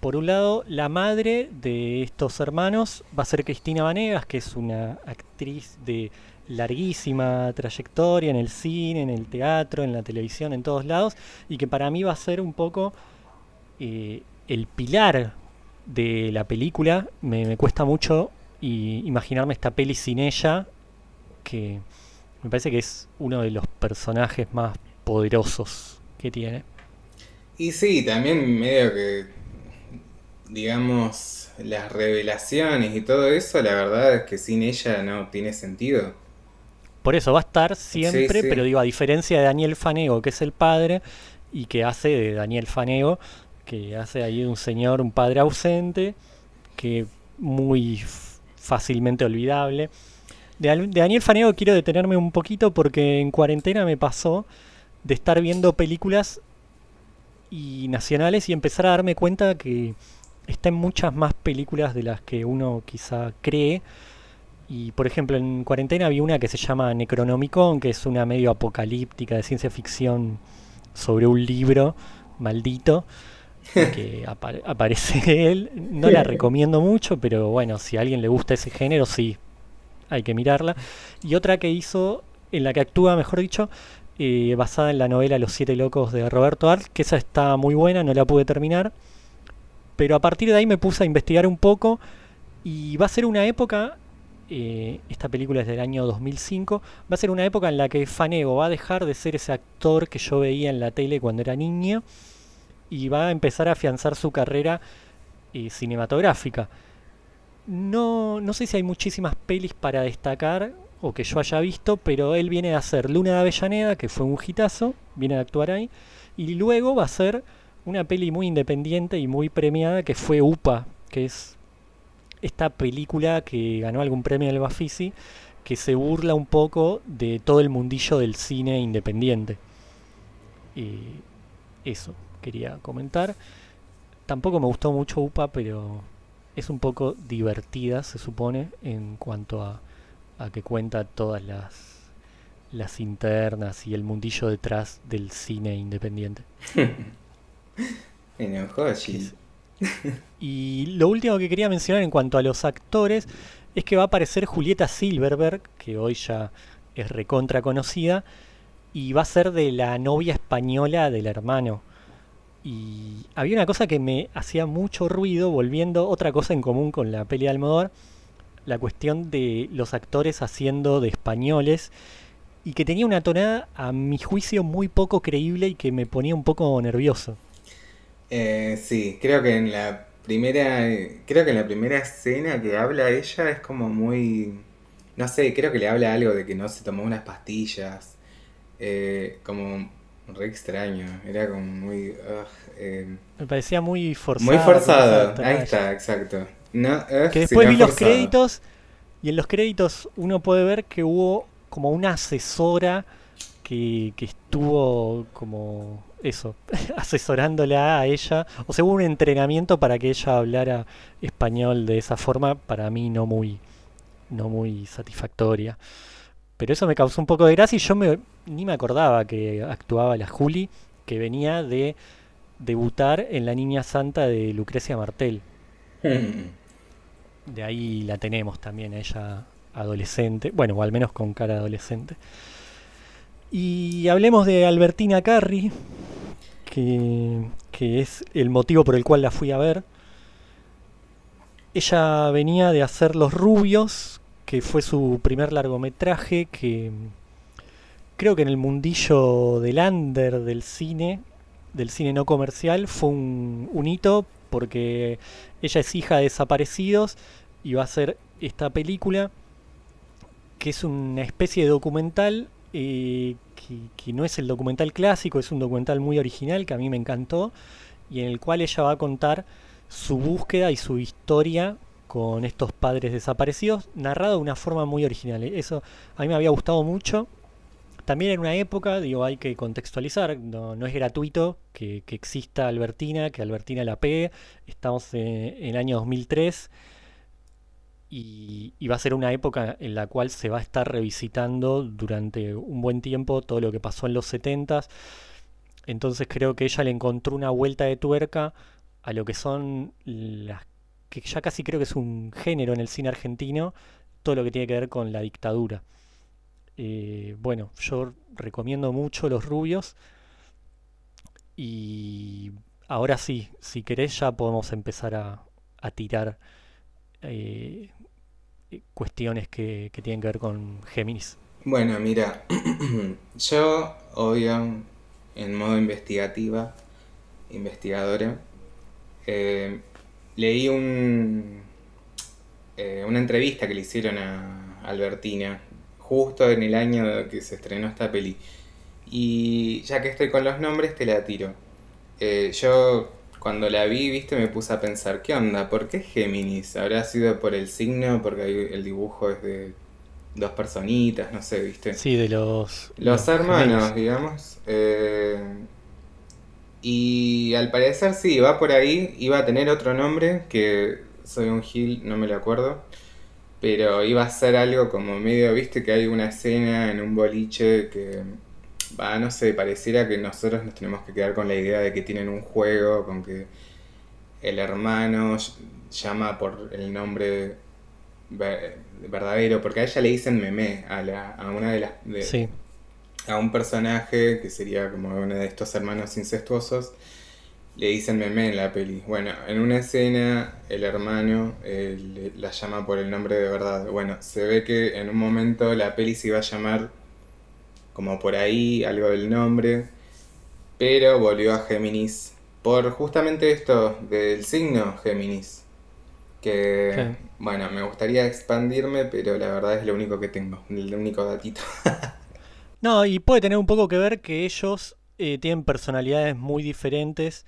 Speaker 1: Por un lado, la madre de estos hermanos va a ser Cristina Vanegas, que es una actriz de larguísima trayectoria en el cine, en el teatro, en la televisión, en todos lados, y que para mí va a ser un poco eh, el pilar de la película. Me, me cuesta mucho y imaginarme esta peli sin ella, que me parece que es uno de los personajes más poderosos que tiene.
Speaker 2: Y sí, también medio que, digamos, las revelaciones y todo eso, la verdad es que sin ella no tiene sentido.
Speaker 1: Por eso va a estar siempre,
Speaker 2: sí.
Speaker 1: pero digo, a diferencia de Daniel Fanego, que es el padre, y que hace de Daniel Fanego, que hace ahí un señor, un padre ausente, que muy fácilmente olvidable. De, Daniel Fanego quiero detenerme un poquito porque en cuarentena me pasó de estar viendo películas y nacionales y empezar a darme cuenta que está en muchas más películas de las que uno quizá cree. Y por ejemplo, en cuarentena vi una que se llama Necronomicon, que es una medio apocalíptica de ciencia ficción sobre un libro maldito que apa- aparece él. No la recomiendo mucho, pero bueno, si a alguien le gusta ese género, sí, hay que mirarla. Y otra que hizo, en la que actúa, mejor dicho, eh, basada en la novela Los Siete Locos de Roberto Arlt, que esa está muy buena, no la pude terminar. Pero a partir de ahí me puse a investigar un poco y va a ser una época, eh, esta película es del año 2005, va a ser una época en la que Fanego va a dejar de ser ese actor que yo veía en la tele cuando era niño y va a empezar a afianzar su carrera eh, cinematográfica. No, no sé si hay muchísimas pelis para destacar o que yo haya visto, pero él viene a hacer Luna de Avellaneda, que fue un hitazo, viene a actuar ahí, y luego va a ser una peli muy independiente y muy premiada que fue UPA, que es esta película que ganó algún premio del Bafisi, que se burla un poco de todo el mundillo del cine independiente. Y eso quería comentar. Tampoco me gustó mucho UPA, pero es un poco divertida, se supone, en cuanto a, a que cuenta todas las, las internas y el mundillo detrás del cine independiente. Sí. Y lo último que quería mencionar en cuanto a los actores es que va a aparecer Julieta Silverberg, que hoy ya es recontra conocida, y va a ser de la novia española del hermano. Y había una cosa que me hacía mucho ruido, volviendo otra cosa en común con la peli de Almodóvar, la cuestión de los actores haciendo de españoles, y que tenía una tonada, a mi juicio, muy poco creíble y que me ponía un poco nervioso.
Speaker 2: Eh, sí, creo que en la primera, creo que en la primera escena que habla ella es como muy, no sé, creo que le habla algo de que no se tomó unas pastillas, eh, como re extraño, era como muy, ugh, eh,
Speaker 1: Me parecía muy forzado.
Speaker 2: muy forzado, ahí está, exacto. No, ugh,
Speaker 1: Que después vi los créditos y en los créditos uno puede ver que hubo como una asesora que, que estuvo como eso, asesorándola a ella. O sea, hubo un entrenamiento para que ella hablara español de esa forma, para mí no muy, no muy satisfactoria. Pero eso me causó un poco de gracia y yo me, ni me acordaba que actuaba la Juli, que venía de debutar en La Niña Santa de Lucrecia Martel. De ahí la tenemos también, ella adolescente, bueno, o al menos con cara adolescente. Y hablemos de Albertina Carri, que, que es el motivo por el cual la fui a ver. Ella venía de hacer Los Rubios, que fue su primer largometraje, que creo que en el mundillo del under del cine, del cine no comercial, fue un, un hito porque ella es hija de desaparecidos y va a hacer esta película que es una especie de documental eh, que no es el documental clásico, es un documental muy original que a mí me encantó y en el cual ella va a contar su búsqueda y su historia con estos padres desaparecidos, narrado de una forma muy original. Eso a mí me había gustado mucho. También en una época, digo, hay que contextualizar, no, no es gratuito que, que exista Albertina, que Albertina la pegue. Estamos en, el año 2003 y, y va a ser una época en la cual se va a estar revisitando durante un buen tiempo todo lo que pasó en los 70s. Entonces creo que ella le encontró una vuelta de tuerca a lo que son las que ya casi creo que es un género en el cine argentino, todo lo que tiene que ver con la dictadura. Eh, bueno, yo recomiendo mucho Los Rubios y ahora sí, si querés ya podemos empezar a, a tirar eh, eh, cuestiones que, que tienen que ver con Géminis.
Speaker 2: Bueno, mira, yo, obvio, en modo investigativa, investigadora, leí un, eh, una entrevista que le hicieron a Albertina, justo en el año que se estrenó esta peli. Y ya que estoy con los nombres, te la tiro. Eh, yo cuando la vi, viste, me puse a pensar, ¿qué onda? ¿Por qué Géminis? ¿Habrá sido por el signo? Porque ahí el dibujo es de dos personitas, no sé, viste.
Speaker 1: Sí, de los,
Speaker 2: Los
Speaker 1: los
Speaker 2: hermanos, digamos. eh, y al parecer sí, va por ahí. Iba a tener otro nombre, que soy un Gil, no me lo acuerdo. Pero iba a ser algo como medio, viste, que hay una escena en un boliche que, va, no sé, pareciera que nosotros nos tenemos que quedar con la idea de que tienen un juego, con que el hermano ll- llama por el nombre ver- verdadero, porque a ella le dicen meme, a, la, a una de las... de-
Speaker 1: Sí,
Speaker 2: a un personaje que sería como uno de estos hermanos incestuosos, le dicen meme en la peli. Bueno, en una escena el hermano eh, le- la llama por el nombre de verdad. Bueno, se ve que en un momento la peli se iba a llamar como por ahí, algo del nombre, pero volvió a Géminis por justamente esto del signo Géminis. Que,
Speaker 1: Sí.
Speaker 2: bueno, me gustaría expandirme, pero la verdad es lo único que tengo, el único datito.
Speaker 1: No, y puede tener un poco que ver que ellos eh, tienen personalidades muy diferentes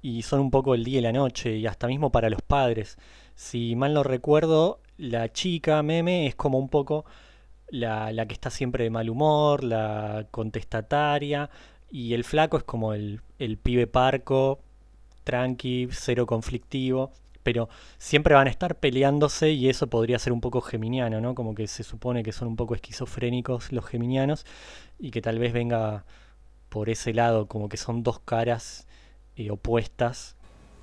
Speaker 1: y son un poco el día y la noche, y hasta mismo para los padres. Si mal no recuerdo, la chica meme es como un poco la, la que está siempre de mal humor, la contestataria, y el flaco es como el, el pibe parco, tranqui, cero conflictivo. Pero siempre van a estar peleándose y eso podría ser un poco geminiano, ¿no? Como que se supone que son un poco esquizofrénicos los geminianos y que tal vez venga por ese lado, como que son dos caras eh, opuestas.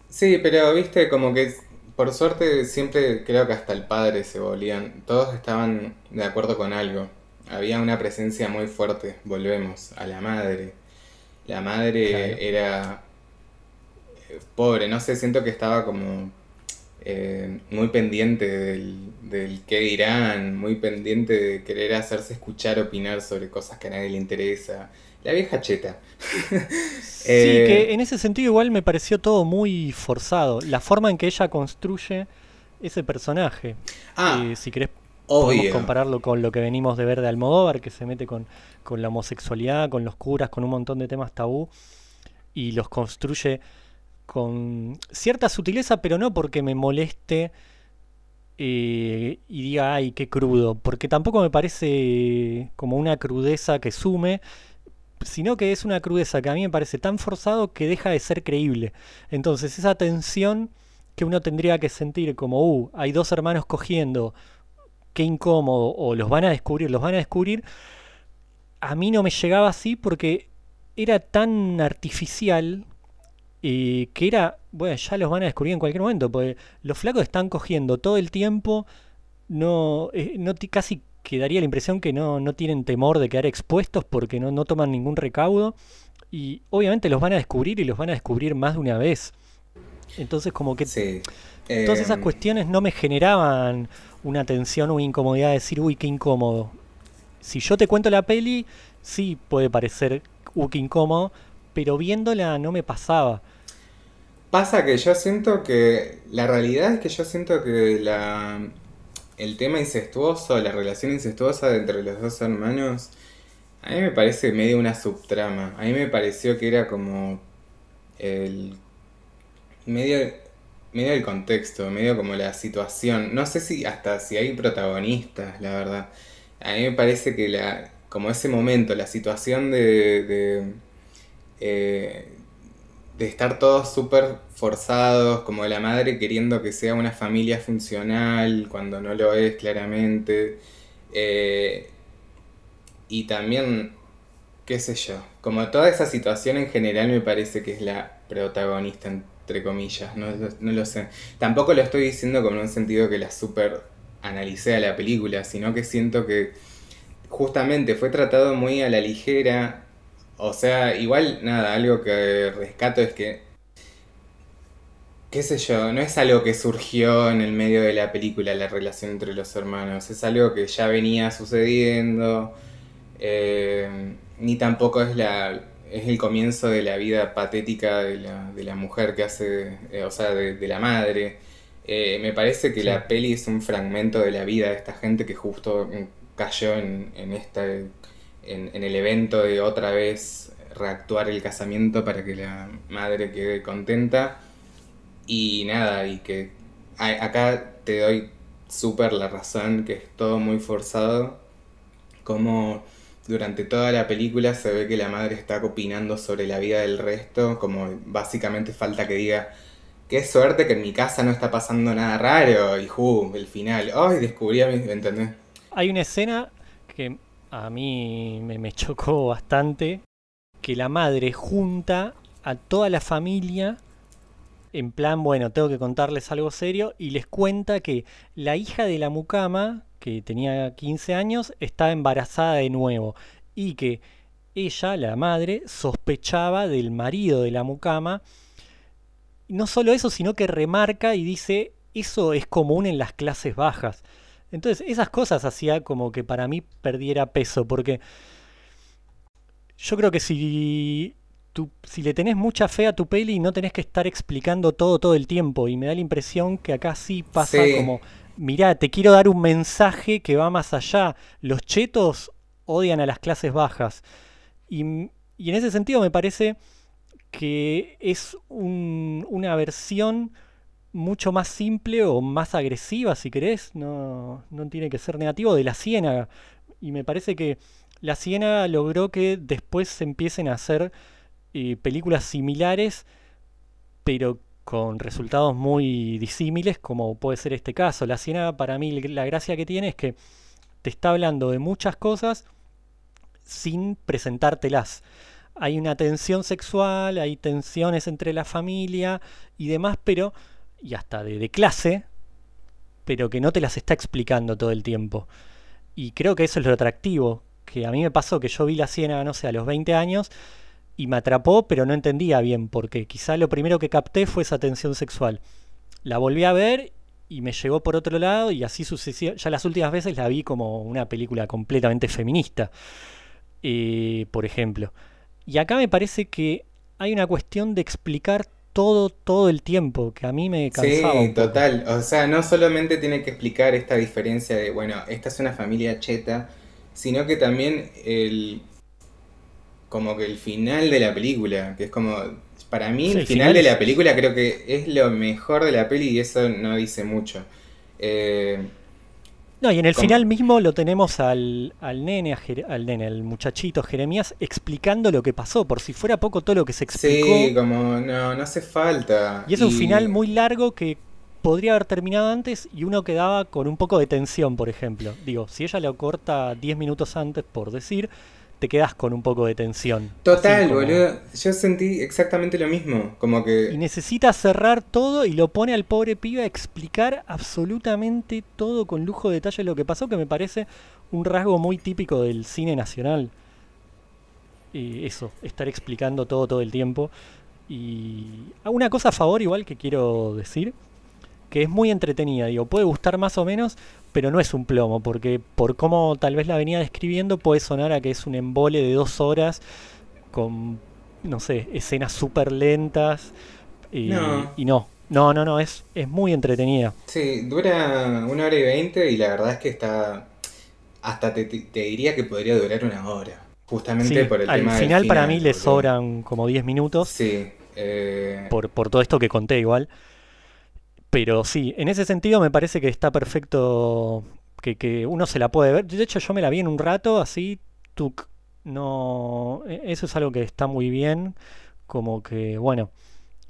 Speaker 2: Sí, pero viste, como que por suerte siempre creo que hasta el padre se volvían, todos estaban de acuerdo con algo. Había una presencia muy fuerte, volvemos, a la madre. La
Speaker 1: Claro.
Speaker 2: madre era eh, pobre, no sé, siento que estaba como eh, muy pendiente del, del qué dirán, muy pendiente de querer hacerse escuchar, opinar sobre cosas que a nadie le interesa. La vieja cheta.
Speaker 1: Sí,
Speaker 2: Eh,
Speaker 1: que en ese sentido igual me pareció todo muy forzado. La forma en que ella construye ese personaje.
Speaker 2: ah,
Speaker 1: Eh, si querés podemos
Speaker 2: obvio.
Speaker 1: compararlo con lo que venimos de ver de Almodóvar, que se mete con, con la homosexualidad, con los curas, con un montón de temas tabú, y los construye con cierta sutileza, pero no porque me moleste eh, y diga, ay, qué crudo, porque tampoco me parece como una crudeza que sume, sino que es una crudeza que a mí me parece tan forzado que deja de ser creíble. Entonces, esa tensión que uno tendría que sentir como, uh, hay dos hermanos cogiendo, qué incómodo, o los van a descubrir, los van a descubrir, a mí no me llegaba así porque era tan artificial Y que era, bueno, ya los van a descubrir en cualquier momento, porque los flacos están cogiendo todo el tiempo, no, eh, no casi quedaría la impresión que no, no tienen temor de quedar expuestos porque no, no toman ningún recaudo. Y obviamente los van a descubrir y los van a descubrir más de una vez. Entonces como que
Speaker 2: Sí.
Speaker 1: todas esas
Speaker 2: Em,
Speaker 1: cuestiones no me generaban una tensión o incomodidad de decir, uy, qué incómodo. Si yo te cuento la peli, sí puede parecer, uy, qué incómodo, pero viéndola no me pasaba.
Speaker 2: Pasa que yo siento que la realidad es que yo siento que la el tema incestuoso, la relación incestuosa entre los dos hermanos, a mí me parece medio una subtrama. A mí me pareció que era como el medio medio el contexto, medio como la situación. No sé si hasta si hay protagonistas, la verdad. A mí me parece que la como ese momento, la situación de, de eh, de estar todos súper forzados, como la madre queriendo que sea una familia funcional cuando no lo es claramente. Eh, y también, qué sé yo, como toda esa situación en general me parece que es la protagonista, entre comillas, no, no lo sé. Tampoco lo estoy diciendo como en un sentido que la super analicé a la película, sino que siento que justamente fue tratado muy a la ligera. O sea, igual, nada, algo que rescato es que, qué sé yo, no es algo que surgió en el medio de la película, la relación entre los hermanos, es algo que ya venía sucediendo, eh, ni tampoco es la, es el comienzo de la vida patética de la, de la mujer que hace, eh, o sea, de, de la madre. Eh, me parece que
Speaker 1: Sí.
Speaker 2: la peli es un fragmento de la vida de esta gente que justo cayó en, en esta, en, el evento de otra vez reactuar el casamiento para que la madre quede contenta. Y nada, y que acá te doy súper la razón, que es todo muy forzado. Como durante toda la película se ve que la madre está opinando sobre la vida del resto, como básicamente falta que diga, qué suerte que en mi casa no está pasando nada raro, y ¡ju! el final, ¡ay! descubrí a mi... ¿entendés?
Speaker 1: Hay una escena que a mí me, me chocó bastante, que la madre junta a toda la familia en plan, bueno, tengo que contarles algo serio, y les cuenta que la hija de la mucama, que tenía 15 años, está embarazada de nuevo, y que ella, la madre, sospechaba del marido de la mucama. No solo eso, sino que remarca y dice, eso es común en las clases bajas. Entonces, esas cosas hacía como que para mí perdiera peso, porque yo creo que si, tú, si le tenés mucha fe a tu peli, no tenés que estar explicando todo todo el tiempo. Y me da la impresión que acá sí pasa
Speaker 2: Sí,
Speaker 1: como, mirá, te quiero dar un mensaje que va más allá. Los chetos odian a las clases bajas. Y, y en ese sentido me parece que es un- una versión mucho más simple o más agresiva, si querés, no, no tiene que ser negativo, de la Ciénaga. Y me parece que la Ciénaga logró que después se empiecen a hacer eh, películas similares, pero con resultados muy disímiles, como puede ser este caso. La Ciénaga, para mí, la gracia que tiene es que te está hablando de muchas cosas sin presentártelas. Hay una tensión sexual, hay tensiones entre la familia y demás, pero, y hasta de, de clase, pero que no te las está explicando todo el tiempo. Y creo que eso es lo atractivo, que a mí me pasó que yo vi la Ciénaga, no sé, a los 20 años y me atrapó, pero no entendía bien por qué. Quizá lo primero que capté fue esa tensión sexual. La volví a ver y me llegó por otro lado y así sucesivamente. Ya las últimas veces la vi como una película completamente feminista, eh, por ejemplo. Y acá me parece que hay una cuestión de explicar todo todo el tiempo, que a mí me cansaba
Speaker 2: sí,
Speaker 1: un poco.
Speaker 2: total. O sea, no solamente tiene que explicar esta diferencia de, bueno, esta es una familia cheta, sino que también el, como que el final de la película, que es como, para mí
Speaker 1: Sí,
Speaker 2: el final
Speaker 1: final
Speaker 2: de la película creo que es lo mejor de la peli y eso no dice mucho. Eh,
Speaker 1: No, y en el final mismo lo tenemos al, al nene, al nene, al muchachito Jeremías, explicando lo que pasó, por si fuera poco todo lo que se
Speaker 2: sí,
Speaker 1: explicó.
Speaker 2: como, no, no hace falta.
Speaker 1: Y es un final muy largo que podría haber terminado antes y uno quedaba con un poco de tensión, por ejemplo. Digo, si ella lo corta 10 minutos antes, por decir, te quedas con un poco de tensión.
Speaker 2: Total,
Speaker 1: como-
Speaker 2: boludo. Yo sentí exactamente lo mismo. Como
Speaker 1: Y
Speaker 2: que.
Speaker 1: necesita cerrar todo y lo pone al pobre pibe a explicar absolutamente todo con lujo de detalle lo que pasó, que me parece un rasgo muy típico del cine nacional. Y eso, estar explicando todo todo el tiempo. Y una cosa a favor igual que quiero decir, que es muy entretenida, digo, puede gustar más o menos, pero no es un plomo, porque por cómo tal vez la venía describiendo puede sonar a que es un embole de dos horas con, no sé, escenas súper lentas. Y
Speaker 2: No.
Speaker 1: y no, no, no, no, es, es muy entretenida.
Speaker 2: Sí, dura una hora y veinte y la verdad es que está. Hasta te, te- diría que podría durar una hora. Justamente
Speaker 1: Sí,
Speaker 2: por el
Speaker 1: al
Speaker 2: tema del
Speaker 1: final para mí le
Speaker 2: boludo.
Speaker 1: sobran como 10 minutos.
Speaker 2: Sí. eh,
Speaker 1: por, por todo esto que conté igual. Pero sí, en ese sentido me parece que está perfecto que, que uno se la puede ver. De hecho, yo me la vi en un rato, así, tuk. No, e- eso es algo que está muy bien. Como que, bueno,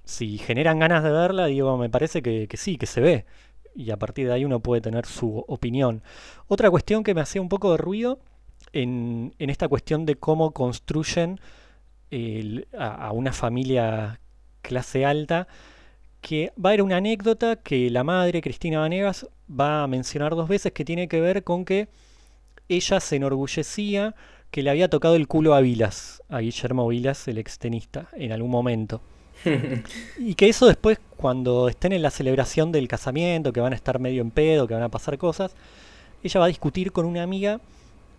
Speaker 1: si generan ganas de verla, digo, me parece que, que sí, que se ve. Y a partir de ahí uno puede tener su opinión. Otra cuestión que me hacía un poco de ruido en, en esta cuestión de cómo construyen a una familia clase alta, que va a haber una anécdota que la madre, Cristina Vanegas, va a mencionar dos veces que tiene que ver con que ella se enorgullecía que le había tocado el culo a Vilas, a Guillermo Vilas, el extenista, en algún momento. Y que eso después, cuando estén en la celebración del casamiento, que van a estar medio en pedo, que van a pasar cosas, ella va a discutir con una amiga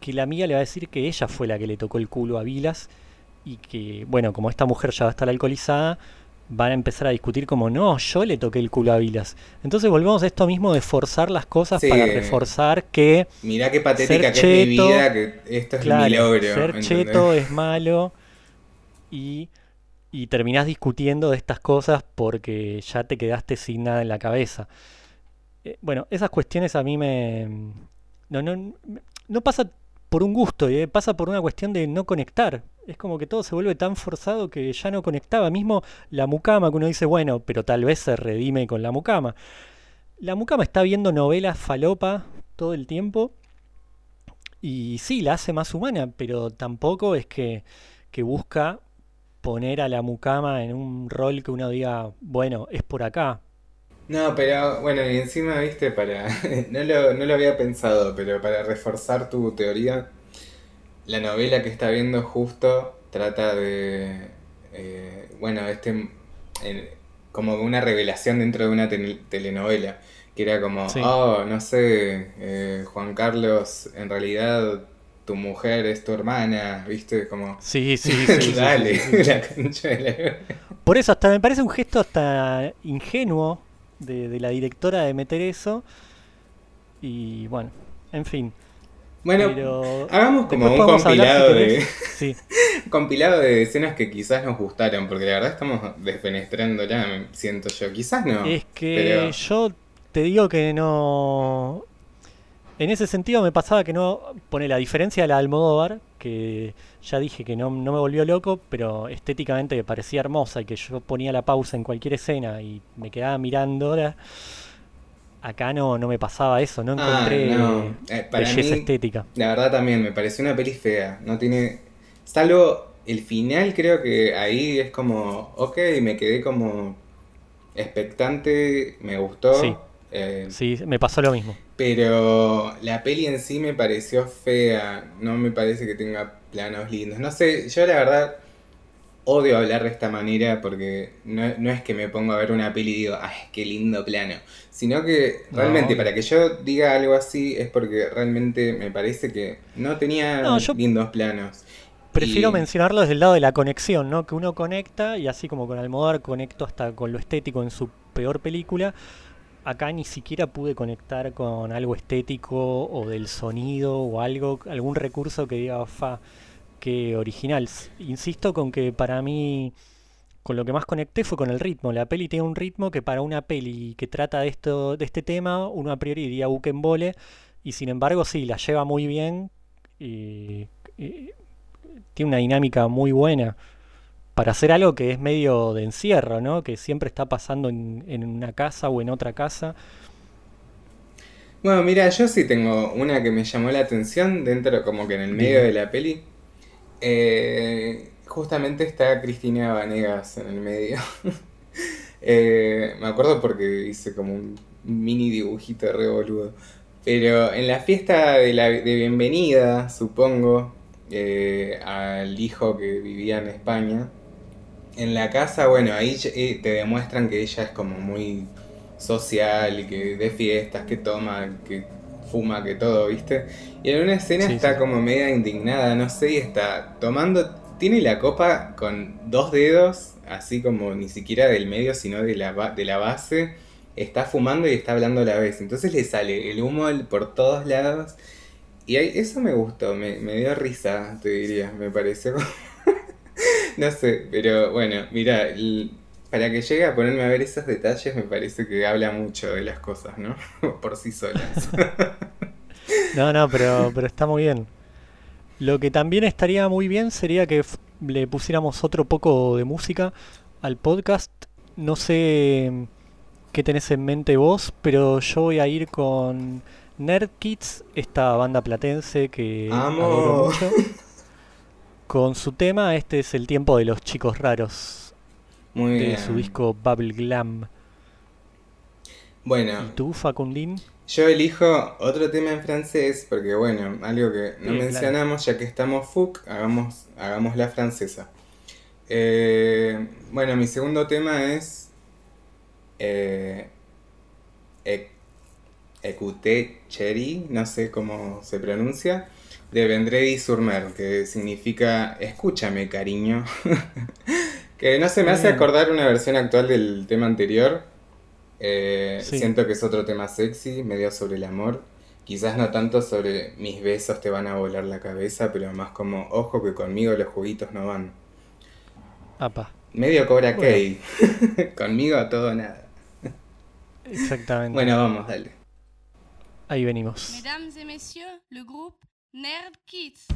Speaker 1: que la amiga le va a decir que ella fue la que le tocó el culo a Vilas y que, bueno, como esta mujer ya va a estar alcoholizada, van a empezar a discutir como, no, yo le toqué el culo a Vilas. Entonces volvemos a esto mismo de forzar las cosas
Speaker 2: Sí.
Speaker 1: para reforzar que,
Speaker 2: Mirá qué patética
Speaker 1: Ser
Speaker 2: que es mi
Speaker 1: cheto,
Speaker 2: vida, que esto es
Speaker 1: claro,
Speaker 2: mi logro.
Speaker 1: ser
Speaker 2: ¿entendés?
Speaker 1: cheto es malo y, y terminás discutiendo de estas cosas porque ya te quedaste sin nada en la cabeza. Eh, bueno, esas cuestiones a mí me... No, no, no pasa por un gusto, eh, pasa por una cuestión de no conectar. Es como que todo se vuelve tan forzado que ya no conectaba. Mismo la mucama, que uno dice, bueno, pero tal vez se redime con la mucama. La mucama está viendo novelas falopa todo el tiempo y sí, la hace más humana, pero tampoco es que, que busca poner a la mucama en un rol que uno diga, bueno, es por acá.
Speaker 2: No, pero bueno, y encima, viste, para. No lo, no lo había pensado, pero para reforzar tu teoría, la novela que está viendo justo trata de. eh, bueno, este. como una revelación dentro de una tel- telenovela. Que era como,
Speaker 1: Sí.
Speaker 2: oh, no sé, eh, Juan Carlos, en realidad tu mujer es tu hermana, viste, como.
Speaker 1: Sí, sí, sí.
Speaker 2: Dale,
Speaker 1: sí, sí.
Speaker 2: la concha de la.
Speaker 1: Por eso hasta me parece un gesto hasta ingenuo de, de la directora de meter eso. Y bueno, en fin.
Speaker 2: Bueno,
Speaker 1: pero
Speaker 2: hagamos como un
Speaker 1: podemos hablar, si
Speaker 2: compilado de.
Speaker 1: Sí,
Speaker 2: compilado de escenas que quizás nos gustaron, porque la verdad estamos despenetrándola, me siento yo. Quizás no.
Speaker 1: es que
Speaker 2: pero-
Speaker 1: yo te digo que no. En ese sentido me pasaba que no. Pone la diferencia de la de Almodóvar, que ya dije que no, no me volvió loco, pero estéticamente me parecía hermosa y que yo ponía la pausa en cualquier escena y me quedaba mirándola. Acá no, no me pasaba eso, no
Speaker 2: Ah,
Speaker 1: encontré
Speaker 2: no. Eh, para
Speaker 1: belleza
Speaker 2: mí,
Speaker 1: estética.
Speaker 2: La verdad también me pareció una peli fea. No tiene. Salvo el final, creo que ahí es como. Ok, me quedé como expectante, me gustó.
Speaker 1: Sí.
Speaker 2: eh,
Speaker 1: Sí, me pasó lo mismo.
Speaker 2: Pero la peli en sí me pareció fea, no me parece que tenga planos lindos. No sé, yo la verdad odio hablar de esta manera porque no, no es que me pongo a ver una peli y digo, ay, qué lindo plano. Sino que realmente para que yo diga algo así es porque realmente me parece que no tenía
Speaker 1: No,
Speaker 2: lindos planos.
Speaker 1: Prefiero
Speaker 2: Y-
Speaker 1: mencionarlo desde el lado de la conexión, ¿no? Que uno conecta y así como con Almodóvar conecto hasta con lo estético en su peor película. Acá ni siquiera pude conectar con algo estético o del sonido o algo, algún recurso que diga, fa, qué original. Insisto con que para mí, con lo que más conecté fue con el ritmo. La peli tiene un ritmo que para una peli que trata de esto, de este tema, uno a priori diría buquembole, y sin embargo sí, la lleva muy bien y, y tiene una dinámica muy buena para hacer algo que es medio de encierro, ¿no? Que siempre está pasando en, en una casa o en otra casa.
Speaker 2: Bueno, mira, yo sí tengo una que me llamó la atención dentro, como que en el medio de la peli, Eh, justamente está Cristina Vanegas en el medio. Eh, me acuerdo porque hice como un mini dibujito re boludo. Pero en la fiesta de, la, de bienvenida, supongo, eh, al hijo que vivía en España, en la casa, bueno, ahí eh, te demuestran que ella es como muy social, que de fiestas, que toma, que fuma, que todo, ¿viste? Y en una escena
Speaker 1: Sí,
Speaker 2: está
Speaker 1: sí.
Speaker 2: como media indignada, no sé, y está tomando, tiene la copa con dos dedos, así como ni siquiera del medio, sino de la, de la base, está fumando y está hablando a la vez. Entonces le sale el humo por todos lados. Y eso me gustó, me, me dio risa, te diría, me pareció. no sé, pero bueno, mira, el- para que llegue a ponerme a ver esos detalles me parece que habla mucho de las cosas, ¿no? por sí solas.
Speaker 1: No, no, pero, pero está muy bien. Lo que también estaría muy bien sería que le pusiéramos otro poco de música al podcast. No sé mm, qué tenés en mente vos, pero yo voy a ir con Nerd Kids, esta banda platense que
Speaker 2: Amo.
Speaker 1: adoro mucho. Con su tema, este es el tiempo de los chicos raros,
Speaker 2: Muy
Speaker 1: de
Speaker 2: bien.
Speaker 1: su disco Bubble Glam.
Speaker 2: Bueno,
Speaker 1: ¿Y tú, Facundín?
Speaker 2: Yo elijo otro tema en francés porque, bueno, algo que no
Speaker 1: Sí, claro.
Speaker 2: mencionamos, ya que estamos FUC, hagamos, hagamos la francesa. Eh, bueno, mi segundo tema es eh, Écoutez Chéri, no sé cómo se pronuncia, de Vendredi Surmer, que significa escúchame, cariño. que no se me hace acordar una versión actual del tema anterior. Eh,
Speaker 1: Sí.
Speaker 2: Siento que es otro tema sexy, medio sobre el amor. Quizás no tanto sobre mis besos te van a volar la cabeza, pero más como, ojo que conmigo los juguitos no van.
Speaker 1: Apa,
Speaker 2: Medio Cobra
Speaker 1: Bueno.
Speaker 2: Kai. conmigo a todo nada.
Speaker 1: exactamente.
Speaker 2: Bueno, vamos, dale.
Speaker 1: Ahí venimos.
Speaker 4: Mesdames et messieurs, le groupe Nerd Kids.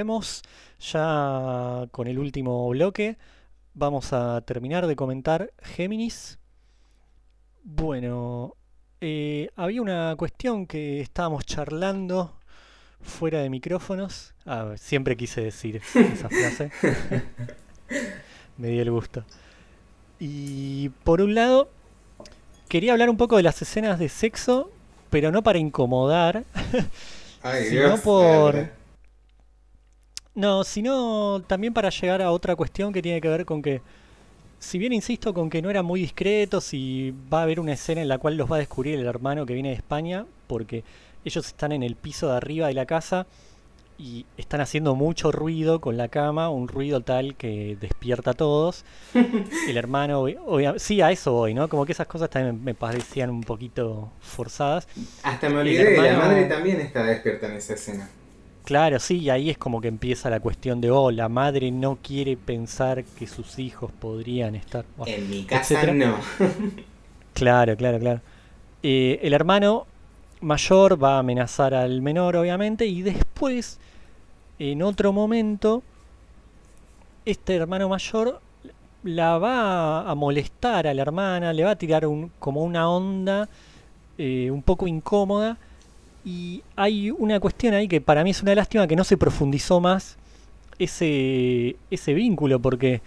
Speaker 1: Volvemos ya con el último bloque. Vamos a terminar de comentar Géminis. Bueno, eh, había una cuestión que estábamos charlando fuera de micrófonos. Ah, siempre quise decir esa frase. Me dio el gusto. Y por un lado, quería hablar un poco de las escenas de sexo, pero no para incomodar,
Speaker 2: Ay,
Speaker 1: sino
Speaker 2: Dios.
Speaker 1: por... No, sino también para llegar a otra cuestión que tiene que ver con que, si bien insisto con que no era muy discreto, si va a haber una escena en la cual los va a descubrir el hermano que viene de España, porque ellos están en el piso de arriba de la casa y están haciendo mucho ruido con la cama, un ruido tal que despierta a todos. El hermano, sí, a eso voy, ¿no? Como que esas cosas también me parecían un poquito forzadas.
Speaker 2: Hasta me olvidé, la
Speaker 1: hermano-
Speaker 2: madre también está despierta en esa escena.
Speaker 1: Claro, sí, y ahí es como que empieza la cuestión de, oh, la madre no quiere pensar que sus hijos podrían estar. Bueno,
Speaker 2: En mi casa
Speaker 1: etcétera.
Speaker 2: no.
Speaker 1: Claro, claro, claro. Eh, el hermano mayor va a amenazar al menor, obviamente, y después, en otro momento, este hermano mayor la va a molestar a la hermana, le va a tirar un, como una onda eh, un poco incómoda, Y hay una cuestión ahí que para mí es una lástima que no se profundizó más ese, ese vínculo, porque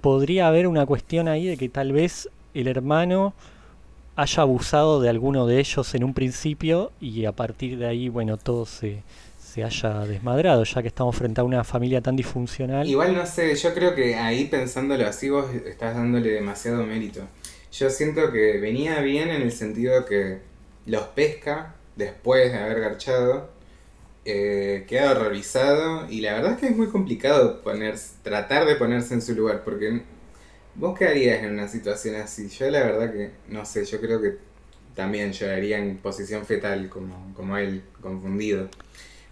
Speaker 1: podría haber una cuestión ahí de que tal vez el hermano haya abusado de alguno de ellos en un principio y a partir de ahí, bueno, todo se, se haya desmadrado, ya que estamos frente a una familia tan disfuncional.
Speaker 2: Igual no sé, yo creo que ahí pensándolo así vos estás dándole demasiado mérito. Yo siento que venía bien en el sentido que los pesca después de haber garchado, eh, queda horrorizado y la verdad es que es muy complicado poner, tratar de ponerse en su lugar porque vos qué harías en una situación así. Yo la verdad que no sé, yo creo que también lloraría en posición fetal como, como él, confundido.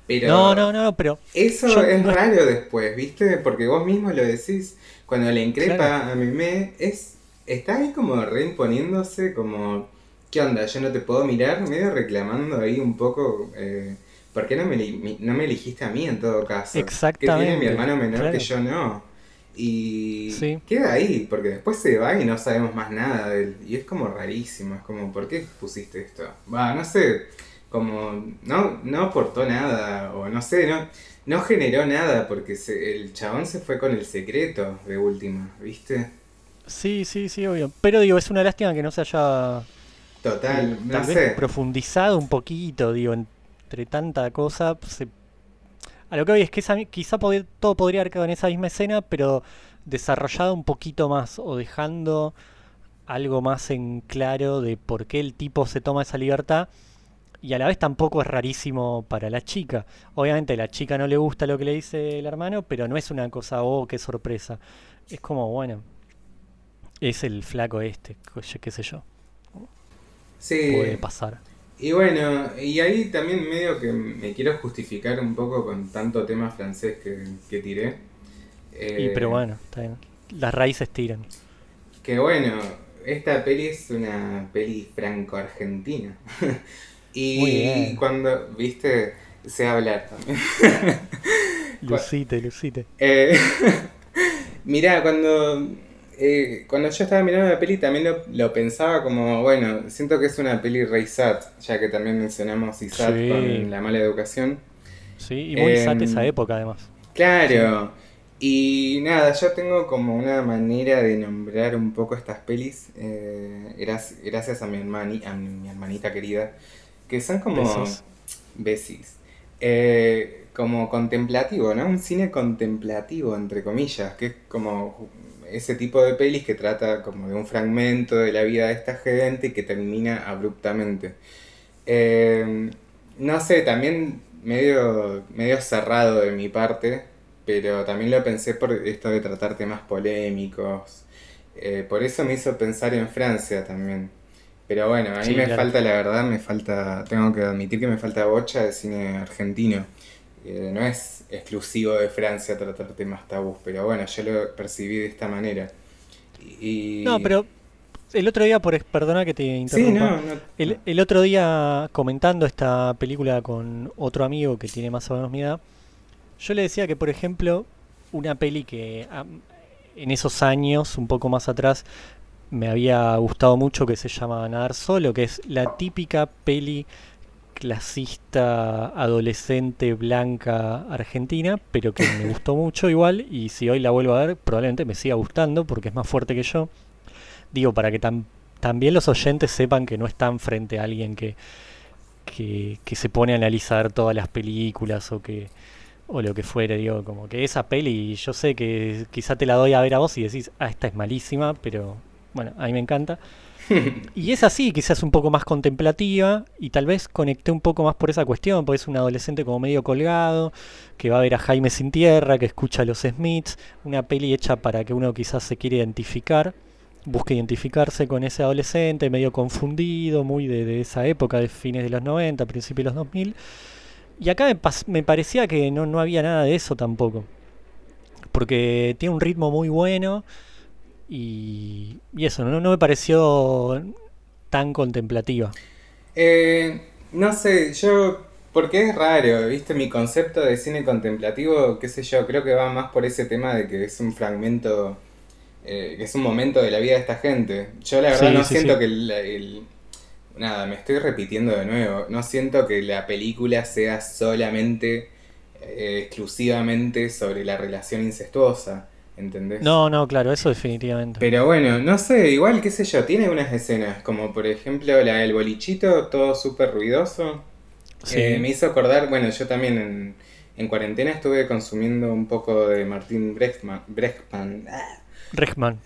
Speaker 2: Pero
Speaker 1: No, no, no, pero
Speaker 2: eso
Speaker 1: Yo
Speaker 2: es
Speaker 1: no-
Speaker 2: raro después, ¿viste? Porque vos mismo lo decís. Cuando le increpa
Speaker 1: Claro.
Speaker 2: a Mimé, es, está ahí como reimponiéndose, como, ¿qué onda? Yo no te puedo mirar, medio reclamando ahí un poco, eh, ¿por qué no me, no me elegiste a mí en todo caso?
Speaker 1: Exactamente,
Speaker 2: Que tiene mi hermano menor
Speaker 1: claro.
Speaker 2: que yo no. Y
Speaker 1: Sí.
Speaker 2: queda ahí, porque después se va y no sabemos más nada de él. Y es como rarísimo, es como, ¿por qué pusiste esto? Va, no sé, como no, no aportó nada, o no sé, no, no generó nada, porque se- el chabón se fue con el secreto de última, ¿viste?
Speaker 1: sí, sí, sí, obvio. Pero digo, es una lástima que no se haya
Speaker 2: Total, no
Speaker 1: tal vez
Speaker 2: sé.
Speaker 1: profundizado un poquito, digo, entre tanta cosa. se- A lo que hoy es que esa, quizá pod- todo podría haber quedado en esa misma escena, pero desarrollado un poquito más o dejando algo más en claro de por qué el tipo se toma esa libertad. Y a la vez tampoco es rarísimo para la chica. Obviamente a la chica no le gusta lo que le dice el hermano, pero no es una cosa, oh, qué sorpresa. Es como, bueno, es el flaco este, qué sé yo,
Speaker 2: Sí,
Speaker 1: puede pasar.
Speaker 2: y bueno, y ahí también medio que me quiero justificar un poco con tanto tema francés que, que tiré.
Speaker 1: Y
Speaker 2: Eh,
Speaker 1: pero bueno, está bien. Las raíces tiran.
Speaker 2: Que bueno, esta peli es una peli franco-argentina. y cuando, viste, sé hablar también.
Speaker 1: Lucite, lucite.
Speaker 2: Eh, mirá, cuando, eh, cuando yo estaba mirando la peli también lo, lo pensaba como, bueno, siento que es una peli rey sat, ya que también mencionamos ISAT
Speaker 1: Sí.
Speaker 2: con la mala educación.
Speaker 1: Sí, y muy
Speaker 2: Em,
Speaker 1: sat esa época además.
Speaker 2: Claro. Y nada, yo tengo como una manera de nombrar un poco estas pelis, eh, gracias, gracias a mi, hermani, a mi hermanita querida, que son como...
Speaker 1: Besos.
Speaker 2: Besis. Eh, como contemplativo, ¿no? Un cine contemplativo, entre comillas, que es como ese tipo de pelis que trata como de un fragmento de la vida de esta gente y que termina abruptamente. Eh, no sé, también medio, medio cerrado de mi parte, pero también lo pensé por esto de tratar temas polémicos. Eh, por eso me hizo pensar en Francia también. Pero bueno, a mí
Speaker 1: Sí,
Speaker 2: me
Speaker 1: claro.
Speaker 2: falta, la verdad, me falta, tengo que admitir que me falta bocha de cine argentino. Eh, no es exclusivo de Francia tratar temas tabús, pero bueno, yo lo percibí de esta manera. Y...
Speaker 1: No, pero el otro día, por perdona que te
Speaker 2: Sí,
Speaker 1: interrumpa.
Speaker 2: no, no.
Speaker 1: El, el otro día comentando esta película con otro amigo que tiene más o menos mi edad, yo le decía que, por ejemplo, una peli que en esos años, un poco más atrás, me había gustado mucho, que se llama Nadar Solo, que es la típica peli clasista, adolescente, blanca, argentina, pero que me gustó mucho igual, y si hoy la vuelvo a ver, probablemente me siga gustando, porque es más fuerte que yo. Digo, para que tam- también los oyentes sepan que no están frente a alguien que, que, que se pone a analizar todas las películas o que o lo que fuere, digo, como que esa peli yo sé que quizá te la doy a ver a vos y decís, ah, esta es malísima, pero bueno, a mí me encanta. Y es así, quizás un poco más contemplativa y tal vez conecté un poco más por esa cuestión, porque es un adolescente como medio colgado, que va a ver a Jaime sin tierra, que escucha a los Smiths, una peli hecha para que uno quizás se quiera identificar, busque identificarse con ese adolescente medio confundido, muy de, esa época, de fines de los 90, principios de los 2000. Y acá me, me parecía que no, no había nada de eso tampoco. Porque tiene un ritmo muy bueno y, y eso, no, no me pareció tan contemplativa.
Speaker 2: Eh, no sé, yo, porque es raro, viste, mi concepto de cine contemplativo, qué sé yo, creo que va más por ese tema de que es un fragmento, eh, que es un momento de la vida de esta gente. Yo la verdad
Speaker 1: Sí,
Speaker 2: no
Speaker 1: sí,
Speaker 2: siento
Speaker 1: sí.
Speaker 2: que el, el- nada, me estoy repitiendo de nuevo. No siento que la película sea solamente, eh, exclusivamente sobre la relación incestuosa, ¿entendés?
Speaker 1: No, no, claro, eso definitivamente.
Speaker 2: Pero bueno, no sé, igual, qué sé yo, tiene unas escenas, como por ejemplo la del bolichito, todo súper ruidoso.
Speaker 1: Sí.
Speaker 2: Eh, me hizo acordar, bueno, yo también en, en cuarentena estuve consumiendo un poco de Martín Brechtman. Brechtman. ah,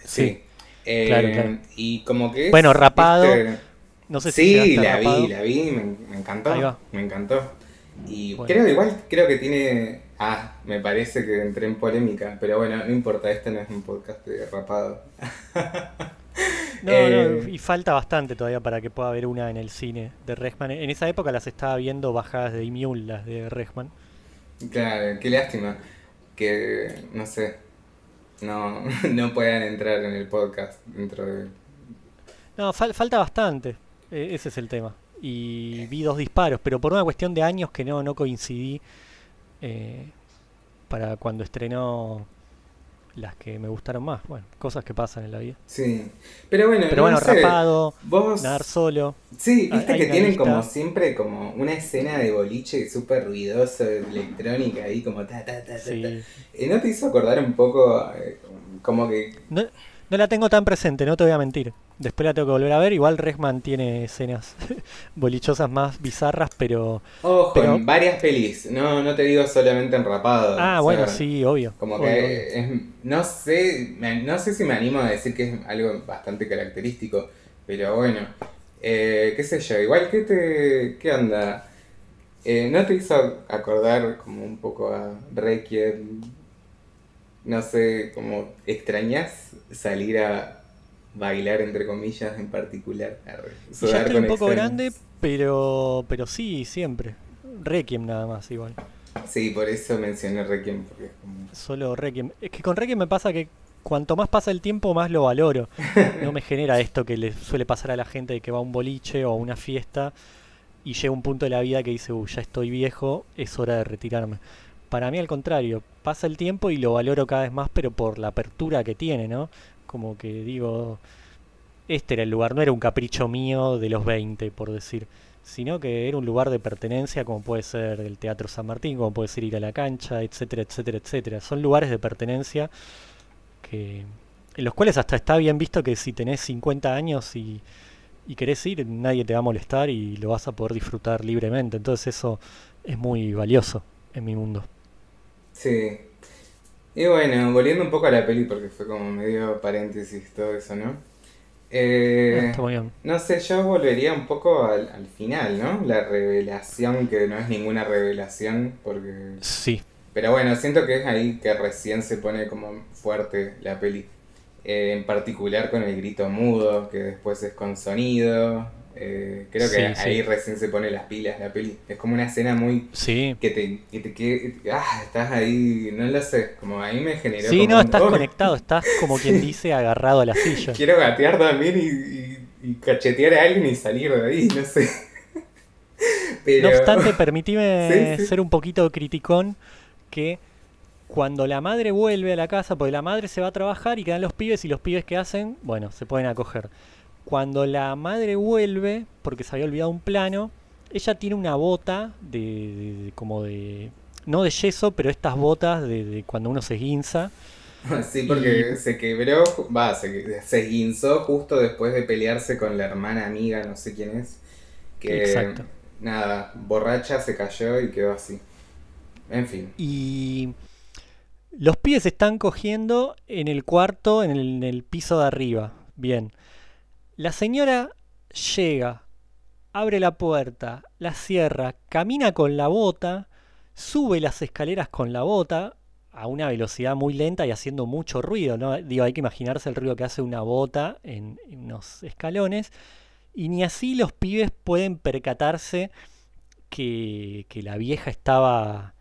Speaker 2: Sí.
Speaker 1: sí.
Speaker 2: Eh,
Speaker 1: Claro, claro.
Speaker 2: Y como que es,
Speaker 1: Bueno, rapado. No sé si
Speaker 2: Sí,
Speaker 1: a
Speaker 2: la
Speaker 1: rapado.
Speaker 2: vi, la vi, me, me encantó.
Speaker 1: Ahí va.
Speaker 2: Me encantó. Y
Speaker 1: Bueno.
Speaker 2: creo igual, creo que tiene. Ah, me parece que entré en polémica, pero bueno, no importa, este no es un podcast de rapado.
Speaker 1: No,
Speaker 2: Eh,
Speaker 1: no, y falta bastante todavía para que pueda haber una en el cine de Rechman. En esa época las estaba viendo bajadas de Immune, las de Rechman.
Speaker 2: Claro, qué lástima que, no sé, no, no puedan entrar en el podcast dentro de...
Speaker 1: No, fal- falta bastante. e- ese es el tema. Y vi dos disparos, pero por una cuestión de años que no, no coincidí eh, para cuando estrenó las que me gustaron más. Bueno, cosas que pasan en la vida.
Speaker 2: Sí, pero bueno,
Speaker 1: Pero
Speaker 2: no
Speaker 1: bueno,
Speaker 2: sé,
Speaker 1: rapado,
Speaker 2: vos...
Speaker 1: nadar solo.
Speaker 2: Sí,
Speaker 1: Hay-
Speaker 2: viste que tienen
Speaker 1: lista.
Speaker 2: como siempre como una escena de boliche súper ruidosa, electrónica ahí como ta ta ta ta. ta.
Speaker 1: Sí.
Speaker 2: Eh, ¿No te hizo acordar un poco eh, como que...
Speaker 1: No, no la tengo tan presente, no te voy a mentir. Después la tengo que volver a ver. Igual Rechman tiene escenas bolichosas más bizarras, pero.
Speaker 2: Ojo,
Speaker 1: Pero-
Speaker 2: en varias pelis, no, no te digo solamente en rapado.
Speaker 1: Ah, bueno,
Speaker 2: sea,
Speaker 1: sí, obvio.
Speaker 2: Como
Speaker 1: obvio,
Speaker 2: que
Speaker 1: obvio.
Speaker 2: es- no sé, no sé si me animo a decir que es algo bastante característico, pero bueno, eh, qué sé yo, igual que te, ¿qué onda? Eh, ¿No te hizo acordar como un poco a Requiem? No sé, como extrañas salir a bailar entre comillas en particular,
Speaker 1: ya estoy un poco grande, pero, pero sí, siempre. Requiem nada más, igual.
Speaker 2: Sí, por eso mencioné Requiem, porque es como...
Speaker 1: Solo Requiem. Es que con Requiem me pasa que cuanto más pasa el tiempo, más lo valoro. No me genera esto que le suele pasar a la gente de que va a un boliche o a una fiesta y llega un punto de la vida que dice, uy, ya estoy viejo, es hora de retirarme. Para mí al contrario, pasa el tiempo y lo valoro cada vez más, pero por la apertura que tiene, ¿no? Como que digo, este era el lugar, no era un capricho mío de los 20, por decir, sino que era un lugar de pertenencia, como puede ser el Teatro San Martín, como puede ser ir a la cancha, etcétera, etcétera, etcétera. Son lugares de pertenencia que en los cuales hasta está bien visto que si tenés 50 años y, y querés ir, nadie te va a molestar y lo vas a poder disfrutar libremente. Entonces eso es muy valioso en mi mundo.
Speaker 2: Sí. Y bueno, volviendo un poco a la peli, porque fue como medio paréntesis todo eso, ¿no? Eh,
Speaker 1: Está muy bien.
Speaker 2: no sé, yo volvería un poco al, al final, ¿no? La revelación, que no es ninguna revelación, porque...
Speaker 1: Sí,
Speaker 2: Pero bueno, siento que es ahí que recién se pone como fuerte la peli. Eh, en particular con el grito mudo, que después es con sonido. Eh, creo que ahí
Speaker 1: sí.
Speaker 2: recién se pone las pilas la peli. Es como una escena muy
Speaker 1: sí.
Speaker 2: que te, que te que- ah, estás ahí, no lo sé, como ahí me generó
Speaker 1: Sí,
Speaker 2: como
Speaker 1: no,
Speaker 2: un,
Speaker 1: estás
Speaker 2: "Oh,
Speaker 1: conectado, estás como quien dice agarrado a la silla.
Speaker 2: Quiero gatear también y, y- y cachetear a alguien y salir de ahí, no sé. Pero,
Speaker 1: No obstante, permitime
Speaker 2: sí.
Speaker 1: ser un poquito criticón que cuando la madre vuelve a la casa, porque la madre se va a trabajar y quedan los pibes y los pibes que hacen, bueno, se pueden acoger. Cuando la madre vuelve, porque se había olvidado un plano, ella tiene una bota de, de- de- como de no de yeso, pero estas botas de, de cuando uno se guinza.
Speaker 2: sí, porque se quebró, va, se, se guinzó justo después de pelearse con la hermana amiga, no sé quién es. Que,
Speaker 1: Exacto.
Speaker 2: nada, borracha se cayó y quedó así. En fin.
Speaker 1: Y los pibes están cogiendo en el cuarto, en el, en el piso de arriba. Bien. La señora llega, abre la puerta, la cierra, camina con la bota, sube las escaleras con la bota a una velocidad muy lenta y haciendo mucho ruido, ¿no? Digo, hay que imaginarse el ruido que hace una bota en, unos escalones. Y ni así los pibes pueden percatarse que, que la vieja estaba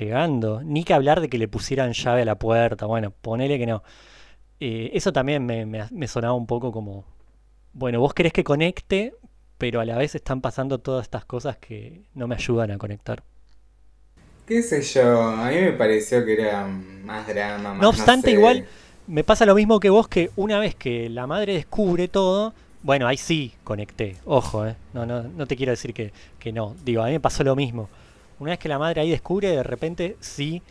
Speaker 1: llegando. Ni que hablar de que le pusieran llave a la puerta. Bueno, ponele que no. Eh, eso también me- me sonaba un poco como, bueno, vos querés que conecte, pero a la vez están pasando todas estas cosas que no me ayudan a conectar.
Speaker 2: ¿Qué sé yo? A mí me pareció que era más drama, más
Speaker 1: No obstante,
Speaker 2: sé.
Speaker 1: igual me pasa lo mismo que vos, que una vez que la madre descubre todo, bueno, ahí sí conecté, ojo, eh. no, no, no te quiero decir que, que no. Digo, a mí me pasó lo mismo. Una vez que la madre ahí descubre, de repente sí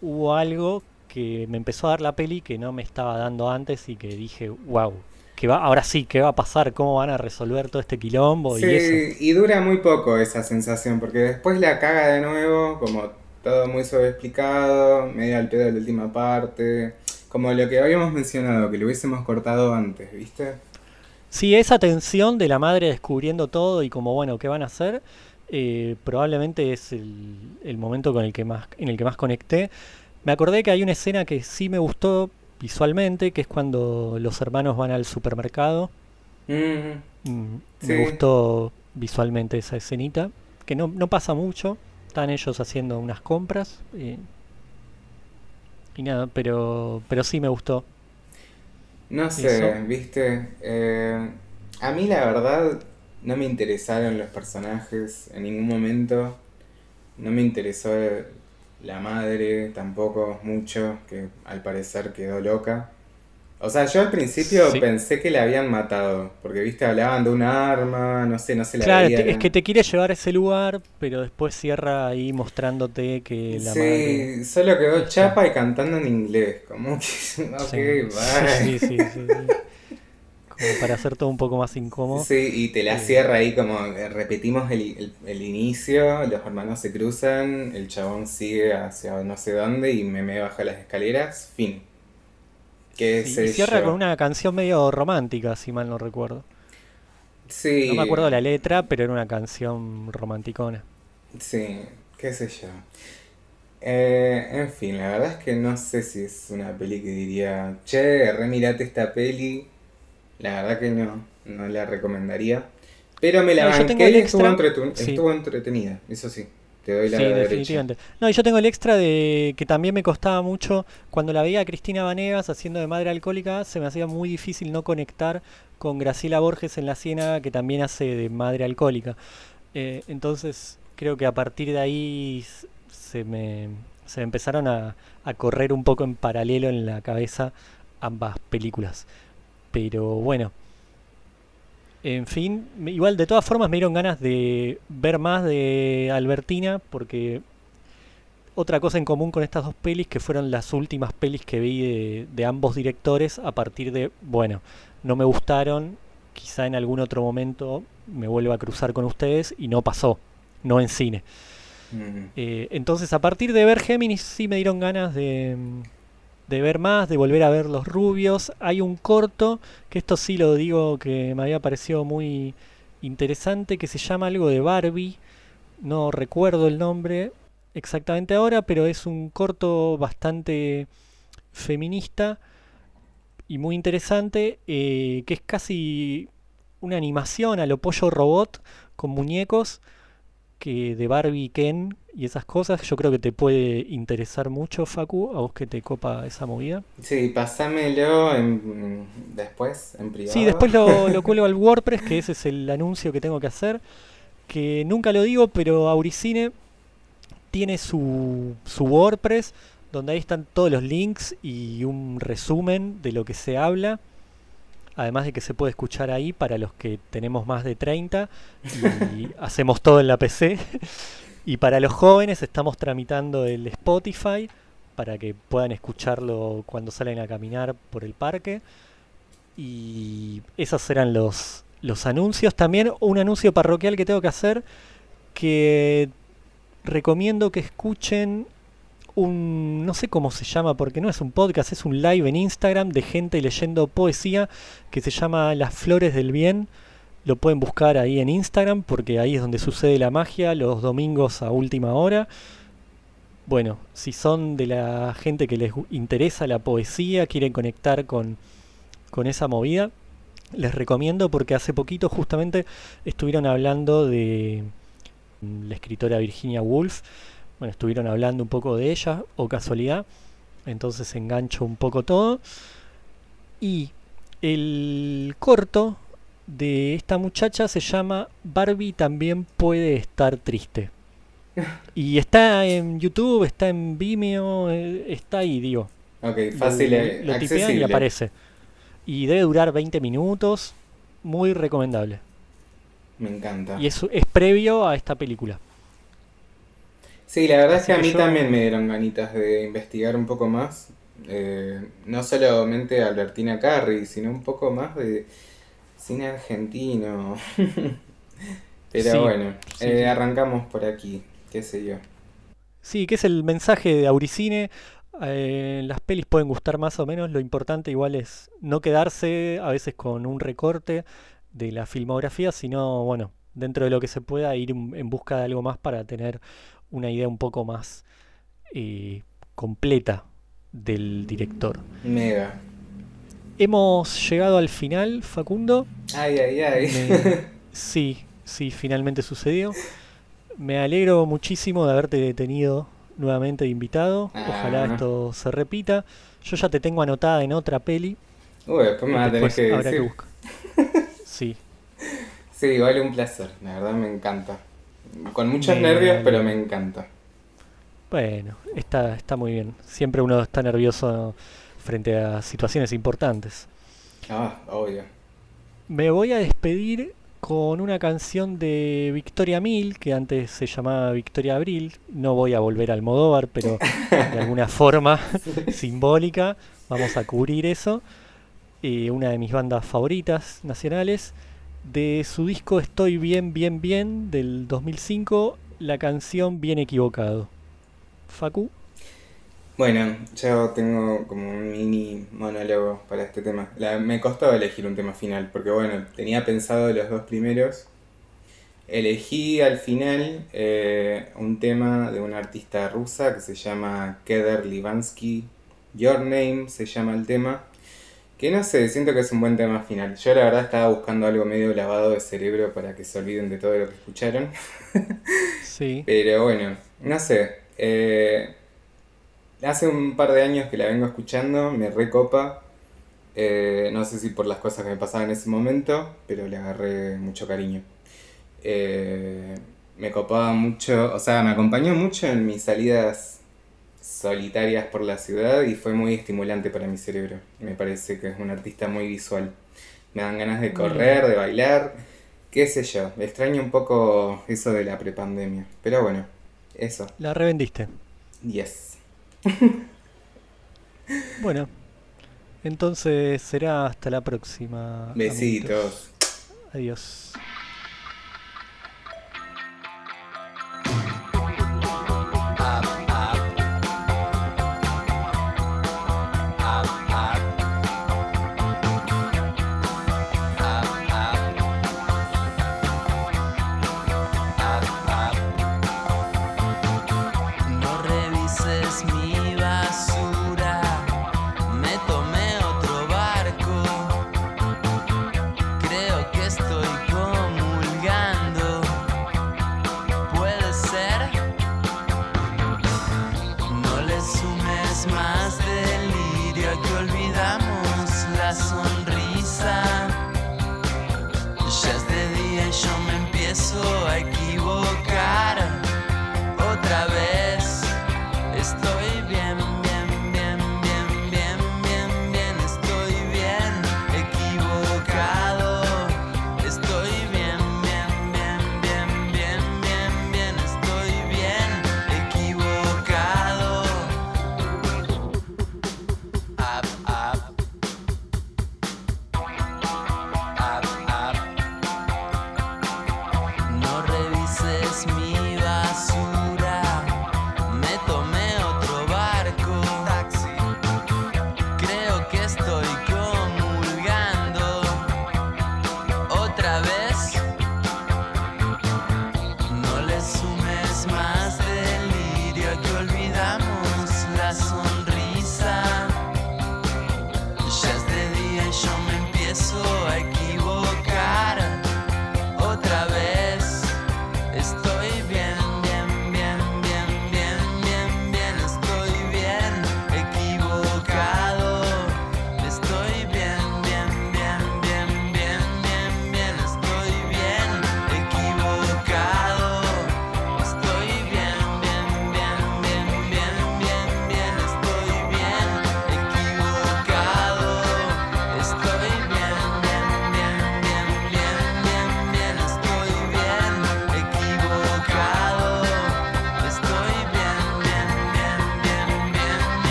Speaker 1: hubo algo que me empezó a dar la peli que no me estaba dando antes y que dije, wow, que va, ahora sí, ¿qué va a pasar? ¿Cómo van a resolver todo este quilombo?
Speaker 2: Sí,
Speaker 1: Y eso.
Speaker 2: y dura muy poco esa sensación, porque después la caga de nuevo, como todo muy sobreexplicado, medio al pedo de la última parte, como lo que habíamos mencionado, que lo hubiésemos cortado antes, ¿viste?
Speaker 1: Sí, esa tensión de la madre descubriendo todo y como, bueno, ¿qué van a hacer? Eh, probablemente es el, el momento con el que más, en el que más conecté. Me acordé que hay una escena que sí me gustó visualmente, que es cuando los hermanos van al supermercado.
Speaker 2: Mm,
Speaker 1: Mm,
Speaker 2: Sí.
Speaker 1: Me gustó visualmente esa escenita, que no, no pasa mucho. Están ellos haciendo unas compras. eh, y nada, pero, pero sí me gustó.
Speaker 2: No sé,
Speaker 1: Eso.
Speaker 2: viste. Eh, a mí la verdad no me interesaron los personajes en ningún momento. No me interesó la madre tampoco mucho, que al parecer quedó loca. O sea, yo al principio
Speaker 1: Sí.
Speaker 2: pensé que la habían matado, porque viste, hablaban de un arma, no sé, no se la
Speaker 1: Claro, te- es que te quiere llevar a ese lugar, pero después cierra ahí mostrándote que la
Speaker 2: Sí,
Speaker 1: madre...
Speaker 2: solo quedó chapa y cantando en inglés, como que, ok,
Speaker 1: Sí,
Speaker 2: bye.
Speaker 1: sí, sí, sí, sí. Como para hacer todo un poco más incómodo.
Speaker 2: Sí, y te la
Speaker 1: Eh.
Speaker 2: cierra ahí como eh, repetimos el, el- el inicio, los hermanos se cruzan, el chabón sigue hacia no sé dónde y me, me baja las escaleras, fin. ¿Qué
Speaker 1: Sí, cierra
Speaker 2: yo?
Speaker 1: con una canción medio romántica, si mal no recuerdo.
Speaker 2: Sí,
Speaker 1: No me acuerdo la letra, pero era una canción romanticona.
Speaker 2: sí, qué sé yo. Eh, en fin, la verdad es que no sé si es una peli que diría, che, remirate esta peli. La verdad que no, no la recomendaría. Pero me la
Speaker 1: No, yo tengo
Speaker 2: banqué y estuvo,
Speaker 1: extra. Sí.
Speaker 2: estuvo entretenida, eso sí. Te doy la
Speaker 1: Sí,
Speaker 2: derecha.
Speaker 1: definitivamente. No, y yo tengo el extra de que también me costaba mucho cuando la veía a Cristina Vanegas haciendo de madre alcohólica, se me hacía muy difícil no conectar con Graciela Borges en La Ciénaga, que también hace de madre alcohólica. Eh, entonces, creo que a partir de ahí se me, se me empezaron a, a correr un poco en paralelo en la cabeza ambas películas. Pero bueno. En fin, igual de todas formas me dieron ganas de ver más de Albertina porque otra cosa en común con estas dos pelis que fueron las últimas pelis que vi de, de ambos directores a partir de, bueno, no me gustaron, quizá en algún otro momento me vuelva a cruzar con ustedes y no pasó, no en cine. Eh, entonces a partir de ver Géminis sí me dieron ganas de, de ver más, de volver a ver Los Rubios. Hay un corto, que esto sí lo digo que me había parecido muy interesante, que se llama algo de Barbie. No recuerdo el nombre exactamente ahora, pero es un corto bastante feminista y muy interesante, eh, que es casi una animación a lo pollo robot con muñecos que de Barbie, Ken y esas cosas, yo creo que te puede interesar mucho, Facu, a vos que te copa esa movida.
Speaker 2: Sí, pasámelo en- después, en privado.
Speaker 1: Sí, después lo, lo cuelgo al WordPress, que ese es el anuncio que tengo que hacer, que nunca lo digo, pero Auricine tiene su, su WordPress, donde ahí están todos los links y un resumen de lo que se habla. Además de que se puede escuchar ahí para los que tenemos más de 30 y hacemos todo en la PC. Y para los jóvenes estamos tramitando el Spotify para que puedan escucharlo cuando salen a caminar por el parque. Y esos eran los, los anuncios. También un anuncio parroquial que tengo que hacer que recomiendo que escuchen un, no sé cómo se llama, porque no es un podcast, es un live en Instagram de gente leyendo poesía que se llama Las Flores del Bien. Lo pueden buscar ahí en Instagram porque ahí es donde sucede la magia los domingos a última hora. Bueno, si son de la gente que les interesa la poesía, quieren conectar con, con esa movida, les recomiendo porque hace poquito justamente estuvieron hablando de mm, la escritora Virginia Woolf. Bueno, estuvieron hablando un poco de ella, o casualidad. Entonces engancho un poco todo. Y el corto de esta muchacha se llama Barbie también puede estar triste. Y está en YouTube, está en Vimeo, eh, está ahí, digo.
Speaker 2: Ok,
Speaker 1: Lo-
Speaker 2: fácil,
Speaker 1: lo,
Speaker 2: eh,
Speaker 1: lo tipean y aparece. Y debe durar 20 minutos. muy recomendable.
Speaker 2: Me encanta.
Speaker 1: Y es, es previo a esta película.
Speaker 2: Sí, la verdad es que a mí
Speaker 1: yo-
Speaker 2: también me dieron ganitas de investigar un poco más. Eh, no solamente Albertina Carri, sino un poco más de cine argentino. Pero
Speaker 1: Sí,
Speaker 2: bueno,
Speaker 1: sí,
Speaker 2: eh,
Speaker 1: sí.
Speaker 2: arrancamos por aquí, qué sé yo.
Speaker 1: Sí, que es el mensaje de Auricine. Eh, las pelis pueden gustar más o menos, lo importante igual es no quedarse a veces con un recorte de la filmografía, sino, bueno, dentro de lo que se pueda ir en busca de algo más para tener una idea un poco más eh, completa del director.
Speaker 2: Mega.
Speaker 1: Hemos llegado al final, Facundo.
Speaker 2: Ay, ay, ay.
Speaker 1: Me- Sí, sí, finalmente sucedió. Me alegro muchísimo de haberte tenido nuevamente de invitado. Ojalá
Speaker 2: Ah.
Speaker 1: esto se repita. Yo ya te tengo anotada en otra peli.
Speaker 2: Uy, después me vas a tener que
Speaker 1: que
Speaker 2: decir.
Speaker 1: buscar. Sí,
Speaker 2: Sí, vale un placer, la verdad me encanta. Con muchos
Speaker 1: Me
Speaker 2: nervios, pero me encanta.
Speaker 1: bueno, está, está muy bien. Siempre uno está nervioso frente a situaciones importantes.
Speaker 2: Ah, obvio.
Speaker 1: Me voy a despedir con una canción de Victoria Mil, que antes se llamaba Victoria Abril. No voy a volver al Almodóvar, pero de alguna forma simbólica vamos a cubrir eso. Eh, una de mis bandas favoritas nacionales. De su disco Estoy bien, bien, bien del 2005, la canción Bien equivocado. Facu,
Speaker 2: Bueno, yo tengo como un mini monólogo para este tema. Me costó elegir un tema final, porque bueno, tenía pensado los dos primeros. Elegí al final eh, un tema de una artista rusa que se llama Keder Livansky. Your Name se llama el tema. Que no sé, siento que es un buen tema final. Yo la verdad estaba buscando algo medio lavado de cerebro para que se olviden de todo lo que escucharon.
Speaker 1: sí,
Speaker 2: Pero bueno, no sé. eh, hace un par de años que la vengo escuchando, me recopa. Eh, no sé si por las cosas que me pasaban en ese momento, pero le agarré mucho cariño. Eh, me copaba mucho, o sea, me acompañó mucho en mis salidas solitarias por la ciudad y fue muy estimulante para mi cerebro. Me parece que es un artista muy visual. Me dan ganas de correr, de bailar, qué sé yo. Extraño un poco eso de la prepandemia. Pero bueno, eso.
Speaker 1: la revendiste.
Speaker 2: Yes.
Speaker 1: Bueno, entonces será hasta la próxima. amiguitos.
Speaker 2: Besitos.
Speaker 1: Adiós.